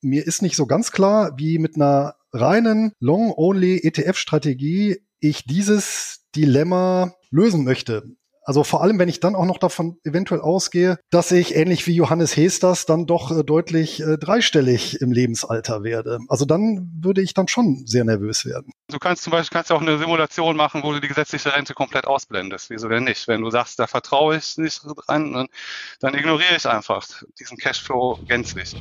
mir ist nicht so ganz klar, wie mit einer reinen Long-Only-ETF-Strategie ich dieses Dilemma lösen möchte. Also vor allem, wenn ich dann auch noch davon eventuell ausgehe, dass ich ähnlich wie Johannes Hesters dann doch äh, deutlich äh, dreistellig im Lebensalter werde. Also dann würde ich dann schon sehr nervös werden. Du kannst zum Beispiel kannst auch eine Simulation machen, wo du die gesetzliche Rente komplett ausblendest. Wieso denn nicht? Wenn du sagst, da vertraue ich nicht dran, dann ignoriere ich einfach diesen Cashflow gänzlich.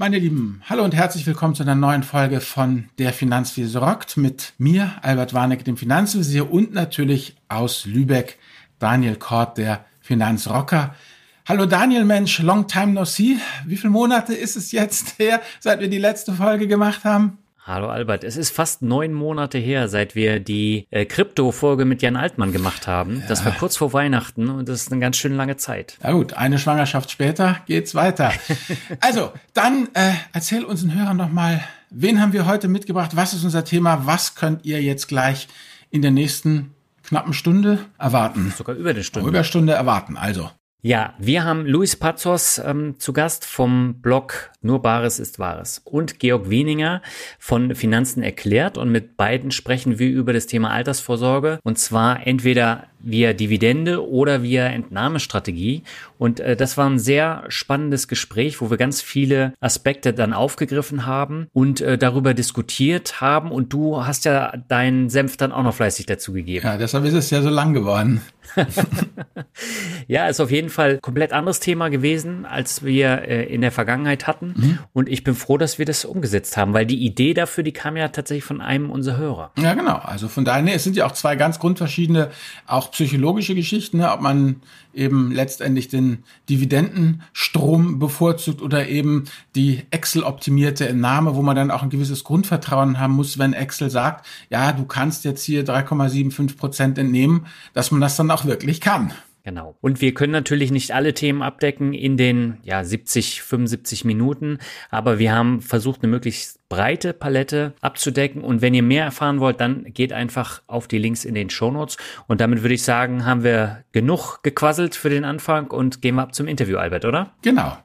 Meine Lieben, hallo und herzlich willkommen zu einer neuen Folge von Der Finanzvisier rockt mit mir, Albert Warnecke, dem Finanzvisier und natürlich aus Lübeck Daniel Kort, der Finanzrocker. Hallo Daniel, Mensch, long time no see. Wie viele Monate ist es jetzt her, seit wir die letzte Folge gemacht haben? Hallo Albert, es ist fast neun Monate her, seit wir die äh, Krypto-Folge mit Jan Altmann gemacht haben. Ja. Das war kurz vor Weihnachten und das ist eine ganz schön lange Zeit. Na gut, eine Schwangerschaft später geht's weiter. also, dann äh, erzähl unseren Hörern noch mal, wen haben wir heute mitgebracht? Was ist unser Thema? Was könnt ihr jetzt gleich in der nächsten knappen Stunde erwarten? Sogar über eine Stunde. Über Stunde erwarten, also. Ja, wir haben Luis Pazos ähm, zu Gast vom Blog Nur Bares ist Wahres und Georg Wieninger von Finanzen erklärt und mit beiden sprechen wir über das Thema Altersvorsorge und zwar entweder via Dividende oder via Entnahmestrategie. Und äh, das war ein sehr spannendes Gespräch, wo wir ganz viele Aspekte dann aufgegriffen haben und äh, darüber diskutiert haben. Und du hast ja deinen Senf dann auch noch fleißig dazu gegeben. Ja, deshalb ist es ja so lang geworden. ja, ist auf jeden Fall komplett anderes Thema gewesen, als wir äh, in der Vergangenheit hatten. Mhm. Und ich bin froh, dass wir das umgesetzt haben, weil die Idee dafür, die kam ja tatsächlich von einem unserer Hörer. Ja, genau. Also von daher, es sind ja auch zwei ganz grundverschiedene, auch psychologische Geschichten, ne? ob man eben letztendlich den Dividendenstrom bevorzugt oder eben die Excel-optimierte Entnahme, wo man dann auch ein gewisses Grundvertrauen haben muss, wenn Excel sagt, ja, du kannst jetzt hier 3,75 Prozent entnehmen, dass man das dann auch wirklich kann. Genau. Und wir können natürlich nicht alle Themen abdecken in den ja, 70, 75 Minuten, aber wir haben versucht, eine möglichst breite Palette abzudecken. Und wenn ihr mehr erfahren wollt, dann geht einfach auf die Links in den Show Notes. Und damit würde ich sagen, haben wir genug gequasselt für den Anfang und gehen wir ab zum Interview, Albert, oder? Genau.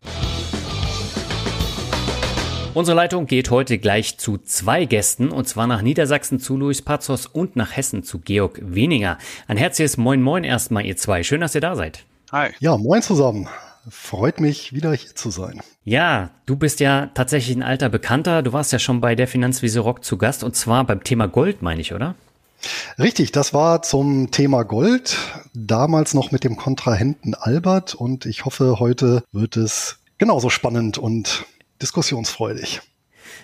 Unsere Leitung geht heute gleich zu zwei Gästen, und zwar nach Niedersachsen zu Luis Pazos und nach Hessen zu Georg Weniger. Ein herzliches Moin Moin erstmal, ihr zwei. Schön, dass ihr da seid. Hi. Ja, moin zusammen. Freut mich, wieder hier zu sein. Ja, du bist ja tatsächlich ein alter Bekannter. Du warst ja schon bei der Finanzwiese Rock zu Gast und zwar beim Thema Gold, meine ich, oder? Richtig, das war zum Thema Gold, damals noch mit dem Kontrahenten Albert und ich hoffe, heute wird es genauso spannend und diskussionsfreudig.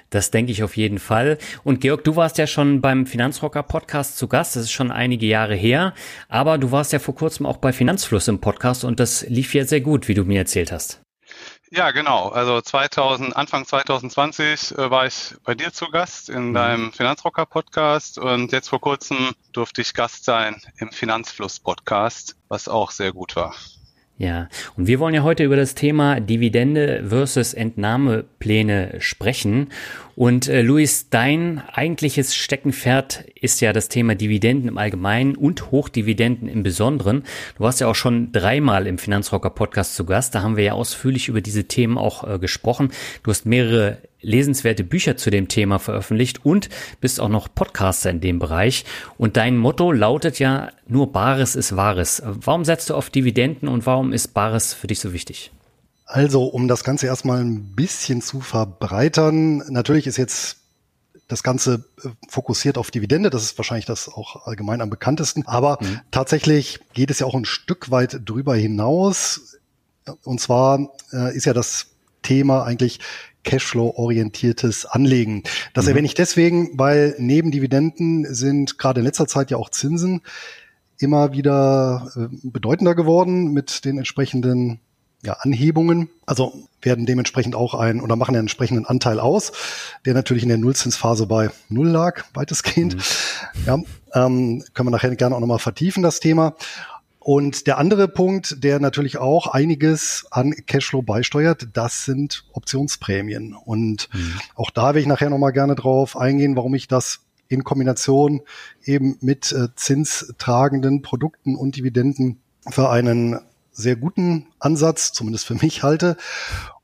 Das denke ich auf jeden Fall. Und Georg, du warst ja schon beim Finanzrocker Podcast zu Gast. Das ist schon einige Jahre her. Aber du warst ja vor kurzem auch bei Finanzfluss im Podcast und das lief ja sehr gut, wie du mir erzählt hast. Ja, genau. Also 2000, Anfang 2020 äh, war ich bei dir zu Gast in mhm. deinem Finanzrocker Podcast und jetzt vor kurzem durfte ich Gast sein im Finanzfluss Podcast, was auch sehr gut war. Ja, und wir wollen ja heute über das Thema Dividende versus Entnahmepläne sprechen. Und äh, Luis, dein eigentliches Steckenpferd ist ja das Thema Dividenden im Allgemeinen und Hochdividenden im Besonderen. Du warst ja auch schon dreimal im Finanzrocker Podcast zu Gast. Da haben wir ja ausführlich über diese Themen auch äh, gesprochen. Du hast mehrere lesenswerte Bücher zu dem Thema veröffentlicht und bist auch noch Podcaster in dem Bereich. Und dein Motto lautet ja, nur Bares ist Wahres. Warum setzt du auf Dividenden und warum ist Bares für dich so wichtig? Also, um das Ganze erstmal ein bisschen zu verbreitern, natürlich ist jetzt das Ganze äh, fokussiert auf Dividende, das ist wahrscheinlich das auch allgemein am bekanntesten, aber mhm. tatsächlich geht es ja auch ein Stück weit drüber hinaus. Und zwar äh, ist ja das Thema eigentlich Cashflow-orientiertes Anlegen. Das mhm. erwähne ich deswegen, weil neben Dividenden sind gerade in letzter Zeit ja auch Zinsen immer wieder äh, bedeutender geworden mit den entsprechenden ja, Anhebungen, also werden dementsprechend auch ein oder machen einen entsprechenden Anteil aus, der natürlich in der Nullzinsphase bei Null lag, weitestgehend. Mhm. Ja, ähm, können wir nachher gerne auch nochmal vertiefen, das Thema. Und der andere Punkt, der natürlich auch einiges an Cashflow beisteuert, das sind Optionsprämien. Und mhm. auch da will ich nachher nochmal gerne drauf eingehen, warum ich das in Kombination eben mit äh, zinstragenden Produkten und Dividenden für einen sehr guten Ansatz, zumindest für mich halte.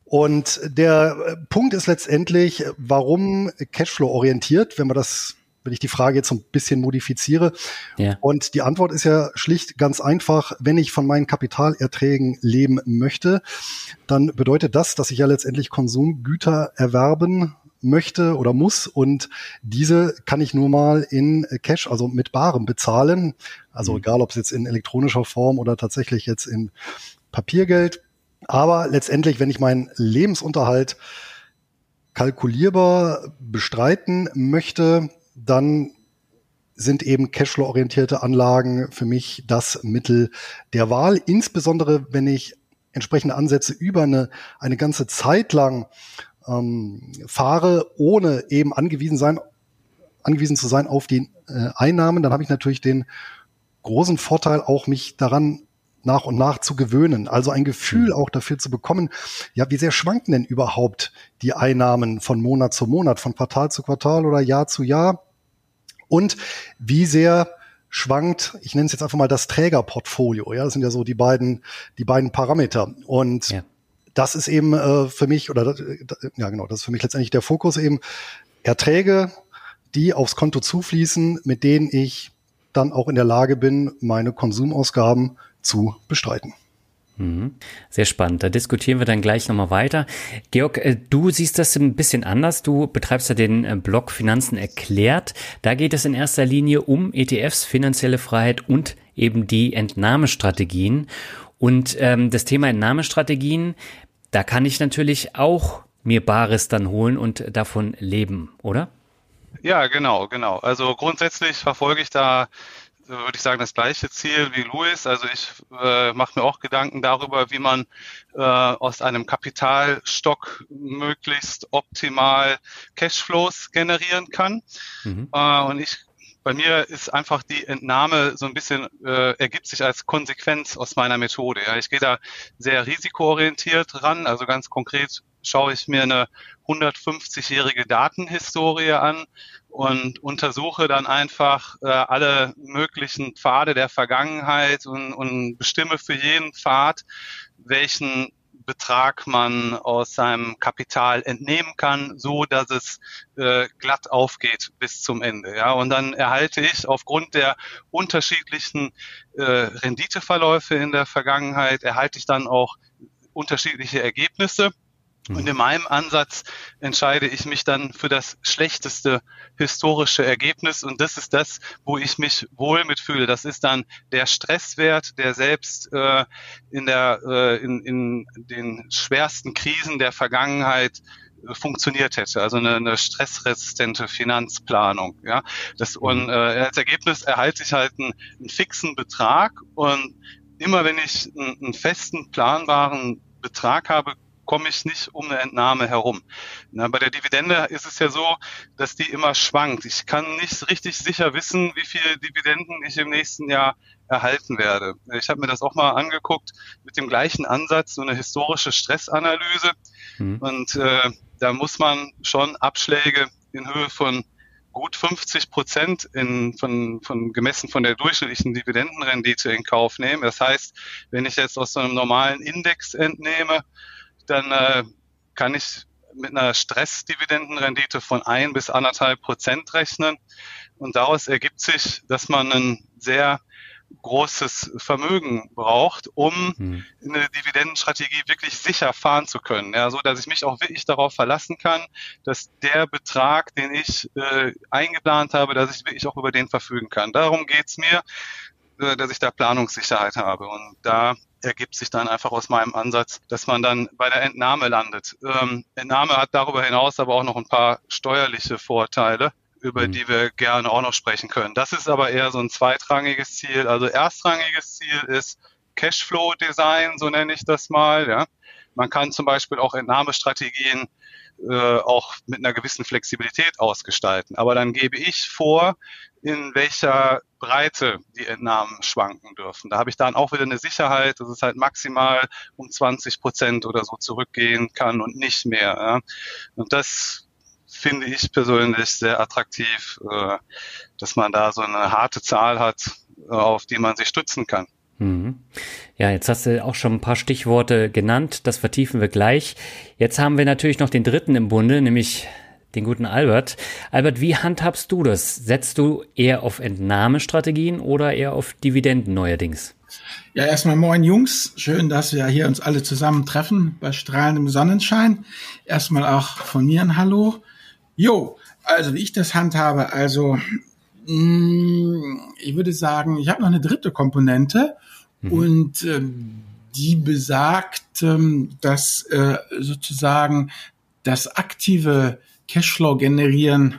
Und der äh, Punkt ist letztendlich, warum Cashflow orientiert, wenn man das wenn ich die Frage jetzt so ein bisschen modifiziere. Ja. Und die Antwort ist ja schlicht ganz einfach, wenn ich von meinen Kapitalerträgen leben möchte, dann bedeutet das, dass ich ja letztendlich Konsumgüter erwerben möchte oder muss und diese kann ich nur mal in Cash, also mit Barem bezahlen. Also mhm. egal, ob es jetzt in elektronischer Form oder tatsächlich jetzt in Papiergeld. Aber letztendlich, wenn ich meinen Lebensunterhalt kalkulierbar bestreiten möchte, dann sind eben Cashflow-orientierte Anlagen für mich das Mittel der Wahl, insbesondere wenn ich entsprechende Ansätze über eine, eine ganze Zeit lang ähm, fahre, ohne eben angewiesen sein, angewiesen zu sein auf die äh, Einnahmen, dann habe ich natürlich den großen Vorteil, auch mich daran nach und nach zu gewöhnen. Also ein Gefühl mhm. auch dafür zu bekommen, ja, wie sehr schwanken denn überhaupt die Einnahmen von Monat zu Monat, von Quartal zu Quartal oder Jahr zu Jahr? Und wie sehr schwankt, ich nenne es jetzt einfach mal das Trägerportfolio, ja, das sind ja so die beiden, die beiden Parameter. Und ja. Das ist eben äh, für mich, oder äh, ja genau, das ist für mich letztendlich der Fokus eben, Erträge, die aufs Konto zufließen, mit denen ich dann auch in der Lage bin, meine Konsumausgaben zu bestreiten. Mhm. Sehr spannend. Da diskutieren wir dann gleich nochmal weiter. Georg, äh, du siehst das ein bisschen anders. Du betreibst ja den äh, Blog Finanzen erklärt. Da geht es in erster Linie um ETFs, finanzielle Freiheit und eben die Entnahmestrategien. Und ähm, das Thema Entnahmestrategien, da kann ich natürlich auch mir Bares dann holen und davon leben, oder? Ja, genau, genau. Also grundsätzlich verfolge ich da würde ich sagen, das gleiche Ziel wie Luis. Also ich äh, mache mir auch Gedanken darüber, wie man äh, aus einem Kapitalstock möglichst optimal Cashflows generieren kann. Mhm. Äh, und ich bei mir ist einfach die Entnahme so ein bisschen, äh, ergibt sich als Konsequenz aus meiner Methode. Ja. Ich gehe da sehr risikoorientiert ran. Also ganz konkret schaue ich mir eine 150-jährige Datenhistorie an und untersuche dann einfach äh, alle möglichen Pfade der Vergangenheit und, und bestimme für jeden Pfad, welchen Betrag man aus seinem Kapital entnehmen kann, so dass es äh, glatt aufgeht bis zum Ende. Ja, und dann erhalte ich aufgrund der unterschiedlichen äh, Renditeverläufe in der Vergangenheit erhalte ich dann auch unterschiedliche Ergebnisse. Und mhm. in meinem Ansatz entscheide ich mich dann für das schlechteste historische Ergebnis. Und das ist das, wo ich mich wohl mitfühle. Das ist dann der Stresswert, der selbst äh, in, der, äh, in, in den schwersten Krisen der Vergangenheit äh, funktioniert hätte, also eine, eine stressresistente Finanzplanung. Ja, das und mhm. äh, als Ergebnis erhalte ich halt einen, einen fixen Betrag und immer wenn ich einen, einen festen planbaren Betrag habe, komme ich nicht um eine Entnahme herum. Na, bei der Dividende ist es ja so, dass die immer schwankt. Ich kann nicht richtig sicher wissen, wie viele Dividenden ich im nächsten Jahr erhalten werde. Ich habe mir das auch mal angeguckt mit dem gleichen Ansatz, so eine historische Stressanalyse. Mhm. Und äh, da muss man schon Abschläge in Höhe von gut 50 Prozent in, von, von gemessen von der durchschnittlichen Dividendenrendite in Kauf nehmen. Das heißt, wenn ich jetzt aus so einem normalen Index entnehme, dann äh, kann ich mit einer Stressdividendenrendite von ein bis anderthalb Prozent rechnen. Und daraus ergibt sich, dass man ein sehr großes Vermögen braucht, um hm. eine Dividendenstrategie wirklich sicher fahren zu können. Ja, so dass ich mich auch wirklich darauf verlassen kann, dass der Betrag, den ich äh, eingeplant habe, dass ich wirklich auch über den verfügen kann. Darum geht's mir, äh, dass ich da Planungssicherheit habe. Und da ergibt sich dann einfach aus meinem Ansatz, dass man dann bei der Entnahme landet. Ähm, Entnahme hat darüber hinaus aber auch noch ein paar steuerliche Vorteile über mhm. die wir gerne auch noch sprechen können. Das ist aber eher so ein zweitrangiges Ziel. Also erstrangiges Ziel ist Cashflow-Design, so nenne ich das mal. Ja. Man kann zum Beispiel auch Entnahmestrategien äh, auch mit einer gewissen Flexibilität ausgestalten. Aber dann gebe ich vor, in welcher Breite die Entnahmen schwanken dürfen. Da habe ich dann auch wieder eine Sicherheit, dass es halt maximal um 20 Prozent oder so zurückgehen kann und nicht mehr. Ja. Und das finde ich persönlich sehr attraktiv, äh, dass man da so eine harte Zahl hat, äh, auf die man sich stützen kann. Mhm. Ja, jetzt hast du auch schon ein paar Stichworte genannt, das vertiefen wir gleich. Jetzt haben wir natürlich noch den dritten im Bunde, nämlich den guten Albert. Albert, wie handhabst du das? Setzt du eher auf Entnahmestrategien oder eher auf Dividenden neuerdings? Ja, erstmal moin Jungs. Schön, dass wir hier uns alle zusammen treffen bei strahlendem Sonnenschein. Erstmal auch von mir ein Hallo. Jo, also wie ich das handhabe, also ich würde sagen, ich habe noch eine dritte Komponente mhm. und ähm, die besagt, ähm, dass äh, sozusagen das aktive Cashflow generieren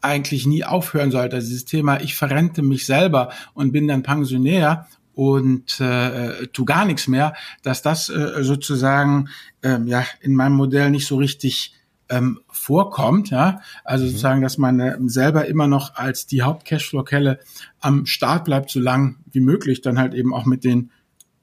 eigentlich nie aufhören sollte. Also dieses Thema, ich verrente mich selber und bin dann Pensionär und äh, tu gar nichts mehr, dass das äh, sozusagen äh, ja in meinem Modell nicht so richtig ähm, vorkommt, ja, also mhm. sozusagen, dass man äh, selber immer noch als die Haupt-Cashflow-Kelle am Start bleibt, so lang wie möglich, dann halt eben auch mit den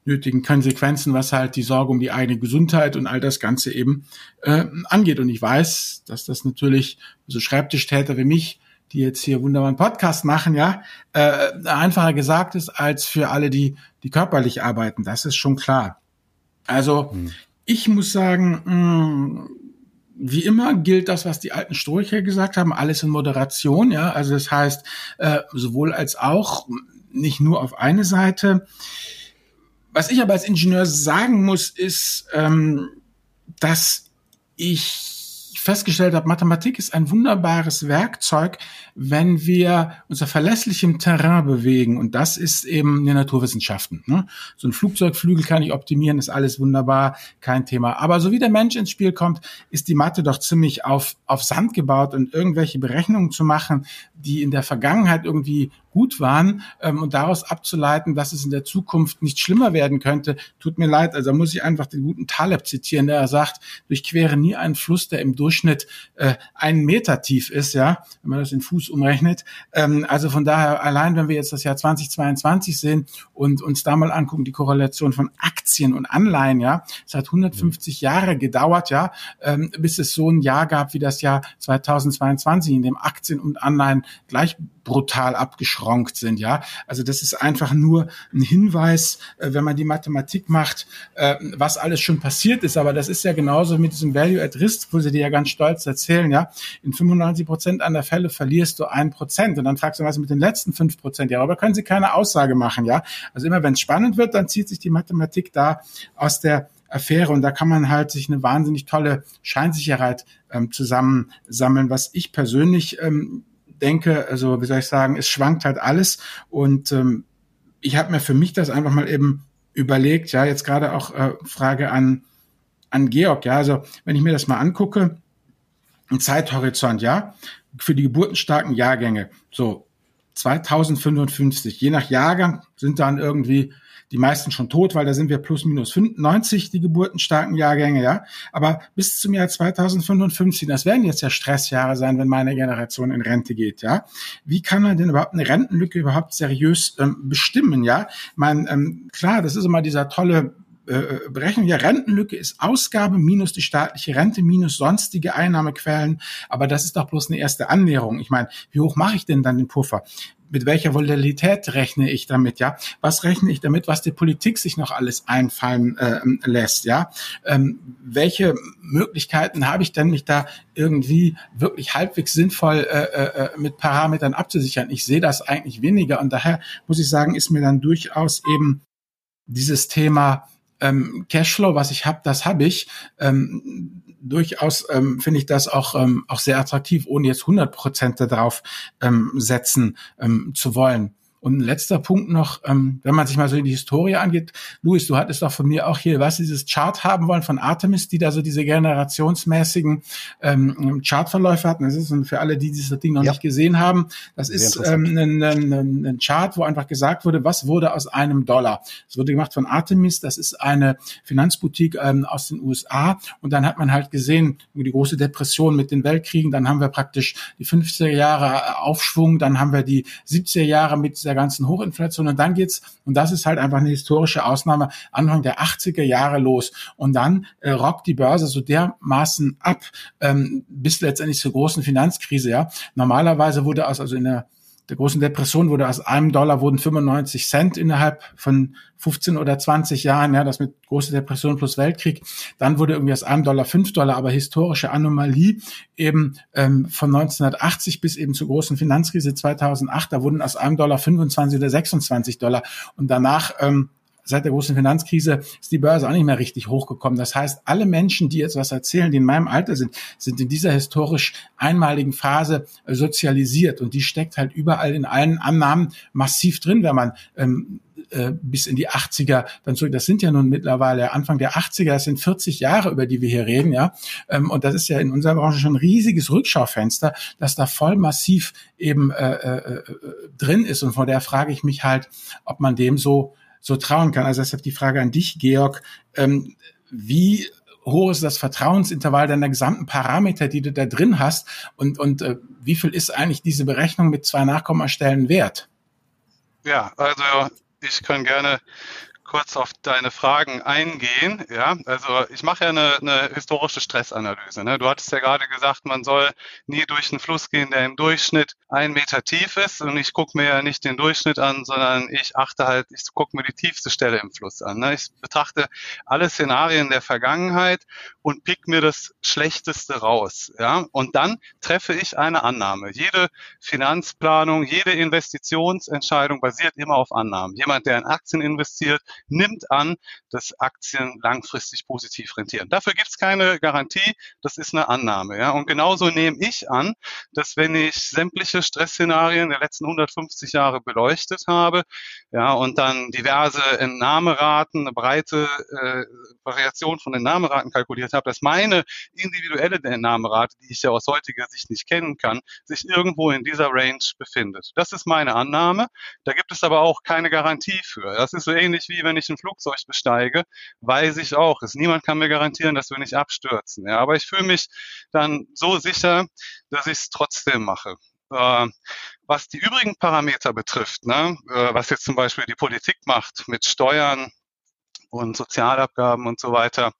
nötigen Konsequenzen, was halt die Sorge um die eigene Gesundheit und all das Ganze eben äh, angeht. Und ich weiß, dass das natürlich so Schreibtischtäter wie mich, die jetzt hier wunderbaren Podcast machen, ja, äh, einfacher gesagt ist als für alle, die, die körperlich arbeiten. Das ist schon klar. Also mhm. ich muss sagen, mh, mm, wie immer gilt das, was die alten Stoiker gesagt haben, alles in Moderation, ja. Also das heißt, äh, sowohl als auch, nicht nur auf eine Seite. Was ich aber als Ingenieur sagen muss, ist, ähm, dass ich festgestellt habe, Mathematik ist ein wunderbares Werkzeug, wenn wir uns auf verlässlichem Terrain bewegen. Und das ist eben die Naturwissenschaften. Ne? So ein Flugzeugflügel kann ich optimieren, ist alles wunderbar, kein Thema. Aber so wie der Mensch ins Spiel kommt, ist die Mathe doch ziemlich auf, auf Sand gebaut und irgendwelche Berechnungen zu machen, die in der Vergangenheit irgendwie gut waren ähm, und daraus abzuleiten, dass es in der Zukunft nicht schlimmer werden könnte, tut mir leid. Also muss ich einfach den guten Taleb zitieren, der sagt, durchquere nie einen Fluss, der im Durchschnitt äh, einen Meter tief ist, ja, wenn man das in Fuß umrechnet. Ähm, also von daher, allein wenn wir jetzt das Jahr 2022 sehen und uns da mal angucken, die Korrelation von Aktien und Anleihen, ja, es hat 150 Jahre gedauert, ja, ähm, bis es so ein Jahr gab wie das Jahr 2022, in dem Aktien und Anleihen gleich brutal abgeschrankt sind, ja. Also das ist einfach nur ein Hinweis, äh, wenn man die Mathematik macht, äh, was alles schon passiert ist. Aber das ist ja genauso mit diesem Value at Risk, wo sie dir ja ganz stolz erzählen, ja. In 95 Prozent aller Fälle verlierst du ein Prozent. Und dann fragst du, was mit den letzten fünf Prozent? Ja, aber können sie keine Aussage machen, ja. Also immer wenn es spannend wird, dann zieht sich die Mathematik da aus der Affäre und da kann man halt sich eine wahnsinnig tolle Scheinsicherheit ähm, zusammensammeln, was ich persönlich ähm, denke, also wie soll ich sagen, es schwankt halt alles. Und ähm, ich habe mir für mich das einfach mal eben überlegt, ja, jetzt gerade auch äh, Frage an an Georg, ja, also wenn ich mir das mal angucke, ein Zeithorizont, ja, für die geburtenstarken Jahrgänge, so 2055, je nach Jahrgang sind dann irgendwie die meisten schon tot, weil da sind wir plus minus 90, die geburtenstarken Jahrgänge, ja. Aber bis zum Jahr 2055, das werden jetzt ja Stressjahre sein, wenn meine Generation in Rente geht, ja. Wie kann man denn überhaupt eine Rentenlücke überhaupt seriös ähm, bestimmen, ja? Man, ähm, klar, das ist immer dieser tolle äh, Berechnung. Ja, Rentenlücke ist Ausgabe minus die staatliche Rente minus sonstige Einnahmequellen. Aber das ist doch bloß eine erste Annäherung. Ich meine, wie hoch mache ich denn dann den Puffer? Mit welcher Volatilität rechne ich damit, ja? Was rechne ich damit, was die Politik sich noch alles einfallen äh, lässt, ja? Ähm, welche Möglichkeiten habe ich denn, mich da irgendwie wirklich halbwegs sinnvoll äh, äh, äh, mit Parametern abzusichern? Ich sehe das eigentlich weniger und daher muss ich sagen, ist mir dann durchaus eben dieses Thema ähm, Cashflow, was ich habe, das habe ich. Ähm, durchaus ähm, finde ich das auch, ähm, auch sehr attraktiv, ohne jetzt 100 Prozent darauf ähm, setzen ähm, zu wollen. Und ein letzter Punkt noch, ähm, wenn man sich mal so in die Historie angeht, Luis, du hattest doch von mir auch hier, was dieses Chart haben wollen von Artemis, die da so diese generationsmäßigen ähm, Chartverläufe hatten. Das ist für alle, die dieses Ding noch ja. nicht gesehen haben, das Sehr ist ähm, ein, ein, ein Chart, wo einfach gesagt wurde, was wurde aus einem Dollar. Das wurde gemacht von Artemis, das ist eine Finanzboutique ähm, aus den USA. Und dann hat man halt gesehen, die große Depression mit den Weltkriegen, dann haben wir praktisch die 50er Jahre Aufschwung, dann haben wir die 70er Jahre mit der ganzen Hochinflation und dann geht's, und das ist halt einfach eine historische Ausnahme, Anfang der 80er Jahre los. Und dann äh, rockt die Börse so dermaßen ab, ähm, bis letztendlich zur großen Finanzkrise, ja. Normalerweise wurde aus, also in der der großen Depression wurde aus einem Dollar wurden 95 Cent innerhalb von 15 oder 20 Jahren, ja, das mit große Depression plus Weltkrieg. Dann wurde irgendwie aus einem Dollar fünf Dollar, aber historische Anomalie eben ähm, von 1980 bis eben zur großen Finanzkrise 2008, da wurden aus einem Dollar 25 oder 26 Dollar und danach ähm, seit der großen Finanzkrise ist die Börse auch nicht mehr richtig hochgekommen. Das heißt, alle Menschen, die jetzt was erzählen, die in meinem Alter sind, sind in dieser historisch einmaligen Phase äh, sozialisiert und die steckt halt überall in allen Annahmen massiv drin, wenn man ähm, äh, bis in die 80er dann zurück. Das sind ja nun mittlerweile Anfang der 80er, das sind 40 Jahre, über die wir hier reden, ja. Ähm, und das ist ja in unserer Branche schon ein riesiges Rückschaufenster, das da voll massiv eben äh, äh, äh drin ist. Und von der frage ich mich halt, ob man dem so so trauen kann. Also deshalb die Frage an dich, Georg, ähm, wie hoch ist das Vertrauensintervall deiner gesamten Parameter, die du da drin hast und, und äh, wie viel ist eigentlich diese Berechnung mit zwei Nachkommastellen wert? Ja, also ich kann gerne kurz auf deine Fragen eingehen. Ja, also ich mache ja eine, eine historische Stressanalyse. Ne? Du hattest ja gerade gesagt, man soll nie durch einen Fluss gehen, der im Durchschnitt ein Meter tief ist. Und ich gucke mir ja nicht den Durchschnitt an, sondern ich achte halt, ich gucke mir die tiefste Stelle im Fluss an. Ne? Ich betrachte alle Szenarien der Vergangenheit und pick mir das Schlechteste raus. Ja, und dann treffe ich eine Annahme. Jede Finanzplanung, jede Investitionsentscheidung basiert immer auf Annahmen. Jemand, der in Aktien investiert, nimmt an, dass Aktien langfristig positiv rentieren. Dafür gibt es keine Garantie, das ist eine Annahme. Ja? Und genauso nehme ich an, dass wenn ich sämtliche Stressszenarien der letzten 150 Jahre beleuchtet habe, ja, und dann diverse Entnahmeraten, eine breite äh, Variation von Entnahmeraten kalkuliert habe, dass meine individuelle Entnahmerate, die ich ja aus heutiger Sicht nicht kennen kann, sich irgendwo in dieser Range befindet. Das ist meine Annahme. Da gibt es aber auch keine Garantie für. Das ist so ähnlich wie wenn ich ein Flugzeug besteige, weiß ich auch, dass niemand kann mir garantieren, dass wir nicht abstürzen. Ja, aber ich fühle mich dann so sicher, dass ich es trotzdem mache. Äh, was die übrigen Parameter betrifft, ne, äh, was jetzt zum Beispiel die Politik macht mit Steuern und Sozialabgaben und so weiter,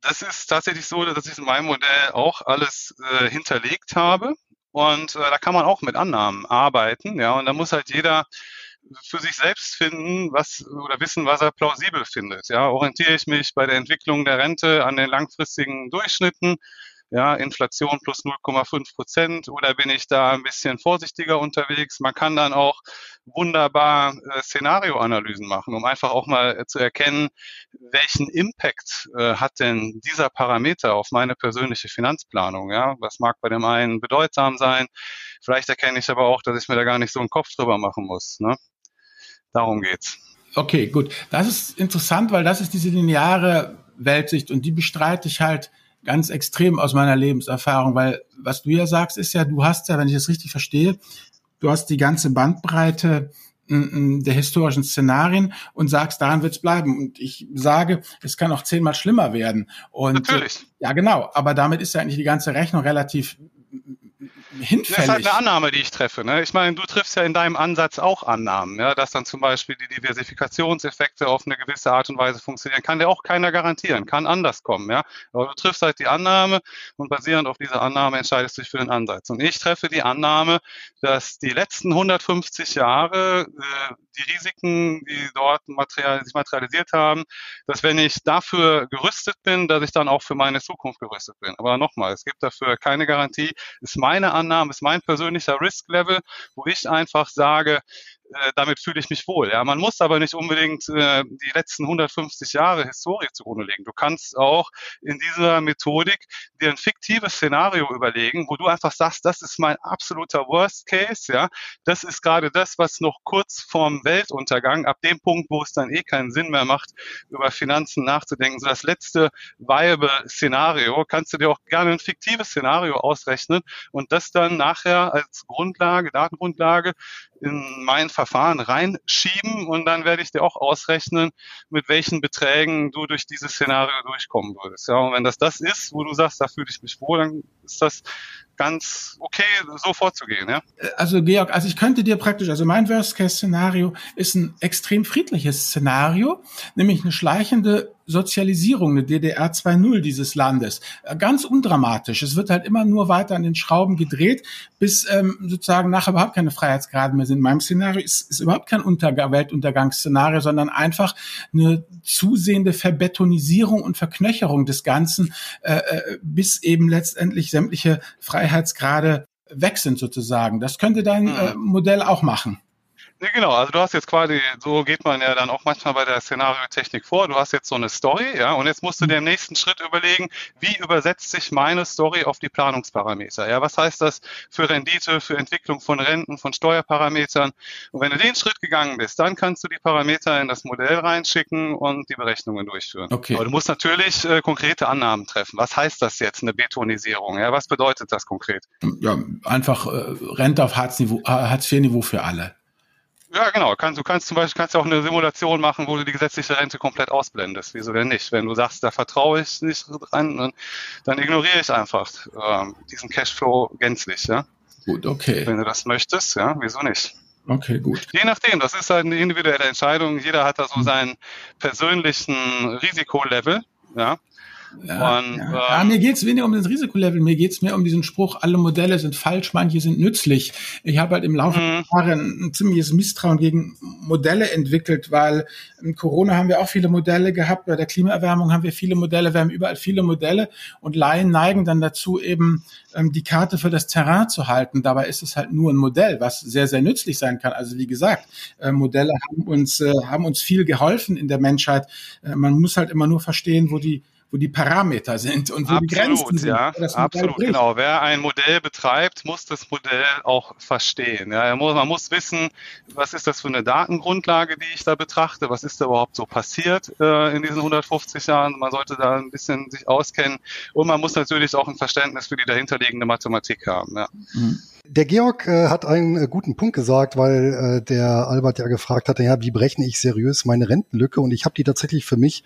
das ist tatsächlich so, dass ich in meinem Modell auch alles äh, hinterlegt habe. Und äh, da kann man auch mit Annahmen arbeiten, ja. Und da muss halt jeder für sich selbst finden, was oder wissen, was er plausibel findet. Ja, orientiere ich mich bei der Entwicklung der Rente an den langfristigen Durchschnitten, ja, Inflation plus 0,5 Prozent oder bin ich da ein bisschen vorsichtiger unterwegs? Man kann dann auch wunderbar äh, Szenarioanalysen machen, um einfach auch mal äh, zu erkennen, welchen Impact äh, hat denn dieser Parameter auf meine persönliche Finanzplanung? Ja, was mag bei dem einen bedeutsam sein? Vielleicht erkenne ich aber auch, dass ich mir da gar nicht so einen Kopf drüber machen muss. Ne? Darum geht's. Okay, gut. Das ist interessant, weil das ist diese lineare Weltsicht und die bestreite ich halt ganz extrem aus meiner Lebenserfahrung, weil was du ja sagst, ist ja, du hast ja, wenn ich das richtig verstehe, du hast die ganze Bandbreite der historischen Szenarien und sagst, daran wird es bleiben. Und ich sage, es kann auch zehnmal schlimmer werden. Und Natürlich. Ja, genau. Aber damit ist ja eigentlich die ganze Rechnung relativ hinfällig. Das ist halt eine Annahme, die ich treffe. Ne? Ich meine, du triffst ja in deinem Ansatz auch Annahmen, ja? dass dann zum Beispiel die Diversifikationseffekte auf eine gewisse Art und Weise funktionieren. Kann dir auch keiner garantieren, kann anders kommen. Ja? Aber du triffst halt die Annahme und basierend auf dieser Annahme entscheidest du dich für den Ansatz. Und ich treffe die Annahme, dass die letzten 150 Jahre äh, die Risiken, die dort material, sich materialisiert haben, dass wenn ich dafür gerüstet bin, dass ich dann auch für meine Zukunft gerüstet bin. Aber nochmal, es gibt dafür keine Garantie. Ist meine Annahme, ist mein persönlicher Risk-Level, wo ich einfach sage, äh, damit fühle ich mich wohl. Ja, man muss aber nicht unbedingt äh, die letzten 150 Jahre Historie zugrunde legen. Du kannst auch in dieser Methodik dir ein fiktives Szenario überlegen, wo du einfach sagst, das ist mein absoluter Worst Case. Ja, das ist gerade das, was noch kurz vorm Weltuntergang, ab dem Punkt, wo es dann eh keinen Sinn mehr macht, über Finanzen nachzudenken, so das letzte viable Szenario, kannst du dir auch gerne ein fiktives Szenario ausrechnen und das dann nachher als Grundlage, Datengrundlage in mein Verfahren reinschieben und dann werde ich dir auch ausrechnen, mit welchen Beträgen du durch dieses Szenario durchkommen würdest. Ja, und wenn das das ist, wo du sagst, da fühle ich mich wohl, dann ist das ganz okay, so vorzugehen. Ja? Also Georg, also ich könnte dir praktisch, also mein Worst-Case-Szenario ist ein extrem friedliches Szenario, nämlich eine schleichende Sozialisierung, eine DDR 2.0 dieses Landes. Ganz undramatisch. Es wird halt immer nur weiter an den Schrauben gedreht, bis ähm, sozusagen nachher überhaupt keine Freiheitsgrade mehr sind. In meinem Szenario ist, ist überhaupt kein Untergang, Weltuntergangsszenario, sondern einfach eine zusehende Verbetonisierung und Verknöcherung des Ganzen, äh, äh bis eben letztendlich sämtliche Freiheitsgrade weg sind sozusagen. Das könnte dein mhm. äh, Modell auch machen. Nee, genau, also du hast jetzt quasi, so geht man ja dann auch manchmal bei der Szenariotechnik vor, du hast jetzt so eine Story, ja, und jetzt musst du dir im nächsten Schritt überlegen, wie übersetzt sich meine Story auf die Planungsparameter, ja, was heißt das für Rendite, für Entwicklung von Renten, von Steuerparametern, und wenn du den Schritt gegangen bist, dann kannst du die Parameter in das Modell reinschicken und die Berechnungen durchführen. Okay. Aber du musst natürlich äh, konkrete Annahmen treffen. Was heißt das jetzt, eine Betonisierung, ja, was bedeutet das konkret? Ja, einfach äh, Rente auf Hartz-IV-Niveau für alle. Ja, genau. Kannst, du kannst zum Beispiel kannst auch eine Simulation machen, wo du die gesetzliche Rente komplett ausblendest. Wieso denn nicht? Wenn du sagst, da vertraue ich nicht dran, dann, dann ignoriere ich einfach ähm, diesen Cashflow gänzlich. Ja? Gut, okay. Wenn du das möchtest, ja, wieso nicht? Okay, gut. Je nachdem, das ist halt eine individuelle Entscheidung. Jeder hat da so hm. seinen persönlichen Risikolevel. Ja, ja, und, ja. Ähm, ja, mir geht's weniger um das Risikolevel, mir geht's mehr um diesen Spruch, alle Modelle sind falsch, manche sind nützlich. Ich habe halt im Laufe mhm. der Jahre ein, ein, ziemliches Misstrauen gegen Modelle entwickelt, weil in Corona haben wir auch viele Modelle gehabt, bei der Klimaerwärmung haben wir viele Modelle, wir haben überall viele Modelle und Laien neigen dann dazu, eben ähm, die Karte für das Terrain zu halten. Dabei ist es halt nur ein Modell, was sehr, sehr nützlich sein kann. Also wie gesagt, äh, Modelle haben uns, äh, haben uns viel geholfen in der Menschheit. Äh, man muss halt immer nur verstehen, wo die wo die Parameter sind und wo absolut, die Grenzen sind. Ja, absolut, genau. Wer ein Modell betreibt, muss das Modell auch verstehen. Ja, muss, man muss wissen, was ist das für eine Datengrundlage, die ich da betrachte, was ist da überhaupt so passiert äh, in diesen 150 Jahren. Man sollte da ein bisschen sich auskennen und man muss natürlich auch ein Verständnis für die dahinterliegende Mathematik haben. Ja. Mhm. Der Georg äh, hat einen äh, guten Punkt gesagt, weil äh, der Albert ja gefragt hatte, ja, wie berechne ich seriös meine Rentenlücke? Und ich habe die tatsächlich für mich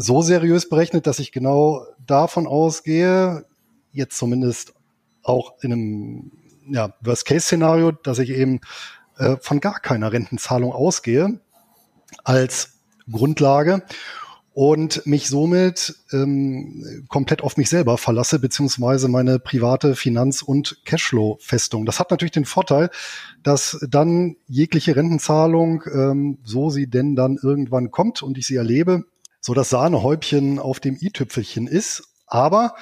so seriös berechnet, dass ich genau davon ausgehe, jetzt zumindest auch in einem ja, Worst-Case-Szenario, dass ich eben äh, von gar keiner Rentenzahlung ausgehe als Grundlage und mich somit ähm, komplett auf mich selber verlasse, beziehungsweise meine private Finanz- und Cashflow-Festung. Das hat natürlich den Vorteil, dass dann jegliche Rentenzahlung, ähm, so sie denn dann irgendwann kommt und ich sie erlebe, so das Sahnehäubchen auf dem i-Tüpfelchen ist. Aber